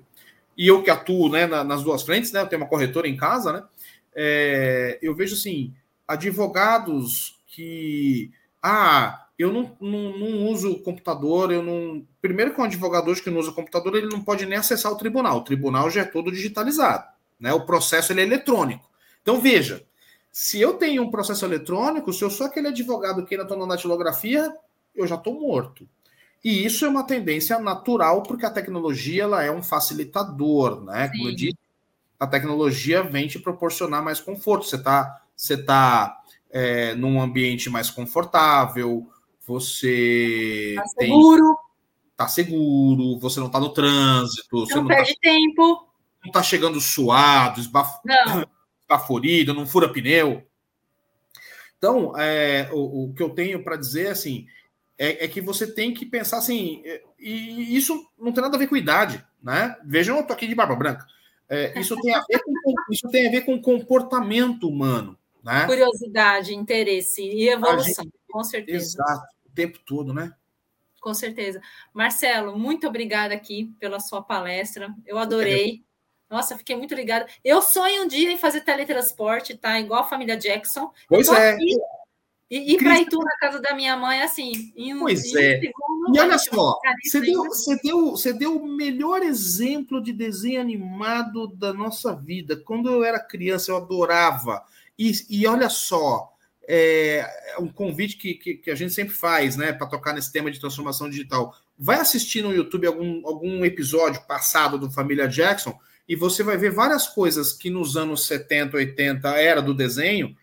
E eu que atuo né, nas duas frentes, né, eu tenho uma corretora em casa, né? É, eu vejo assim, advogados que. Ah, eu não, não, não, uso computador, eu não. Primeiro que um advogado hoje que não usa computador, ele não pode nem acessar o tribunal. O tribunal já é todo digitalizado, né? O processo ele é eletrônico. Então veja, se eu tenho um processo eletrônico, se eu sou aquele advogado que ainda estou na datilografia, eu já estou morto. E isso é uma tendência natural, porque a tecnologia ela é um facilitador, né? Como Sim. eu disse, a tecnologia vem te proporcionar mais conforto. Você está você tá, é, num ambiente mais confortável, você tá seguro. Tem, tá seguro, você não tá no trânsito, não você não perde tá, tempo. Não tá chegando suado, esbaf... não. (coughs) esbaforido, não fura pneu. Então, é, o, o que eu tenho para dizer assim é, é, que você tem que pensar assim, é, e isso não tem nada a ver com idade, né? Vejam, eu tô aqui de barba branca. É, isso, tem a ver com, isso tem a ver com comportamento humano. Né? Curiosidade, interesse e evolução, gente, com certeza. Exato tempo todo, né? Com certeza. Marcelo, muito obrigada aqui pela sua palestra. Eu adorei. Nossa, fiquei muito ligada. Eu sonho um dia em fazer teletransporte, tá? Igual a família Jackson. Pois é. Aqui, e ir para Itu, na casa da minha mãe, assim, em um, pois em é. Segundo, e olha só, você deu, você, deu, você deu o melhor exemplo de desenho animado da nossa vida. Quando eu era criança, eu adorava. E, e olha só, é, é um convite que, que, que, a gente sempre faz, né, para tocar nesse tema de transformação digital. Vai assistir no YouTube algum, algum episódio passado do Família Jackson e você vai ver várias coisas que nos anos 70, 80 era do desenho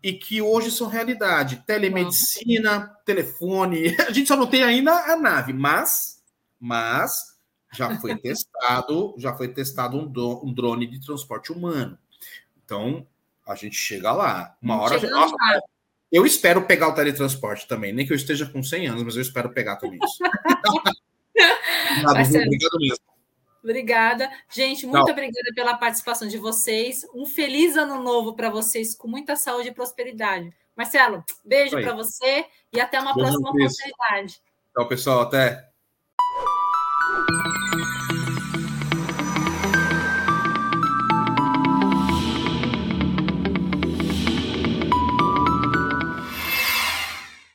e que hoje são realidade. Telemedicina, telefone. (laughs) A gente só não tem ainda a nave, mas, mas já foi testado, já foi testado um, um, drone de transporte humano. Então a gente chega lá. Uma hora. Nossa, eu espero pegar o teletransporte também, nem que eu esteja com 100 anos, mas eu espero pegar também isso. (laughs) obrigado, obrigado mesmo. Obrigada. Gente, muito Não. obrigada pela participação de vocês. Um feliz ano novo para vocês, com muita saúde e prosperidade. Marcelo, beijo para você e até uma beijo próxima oportunidade. Tchau, pessoal. Até.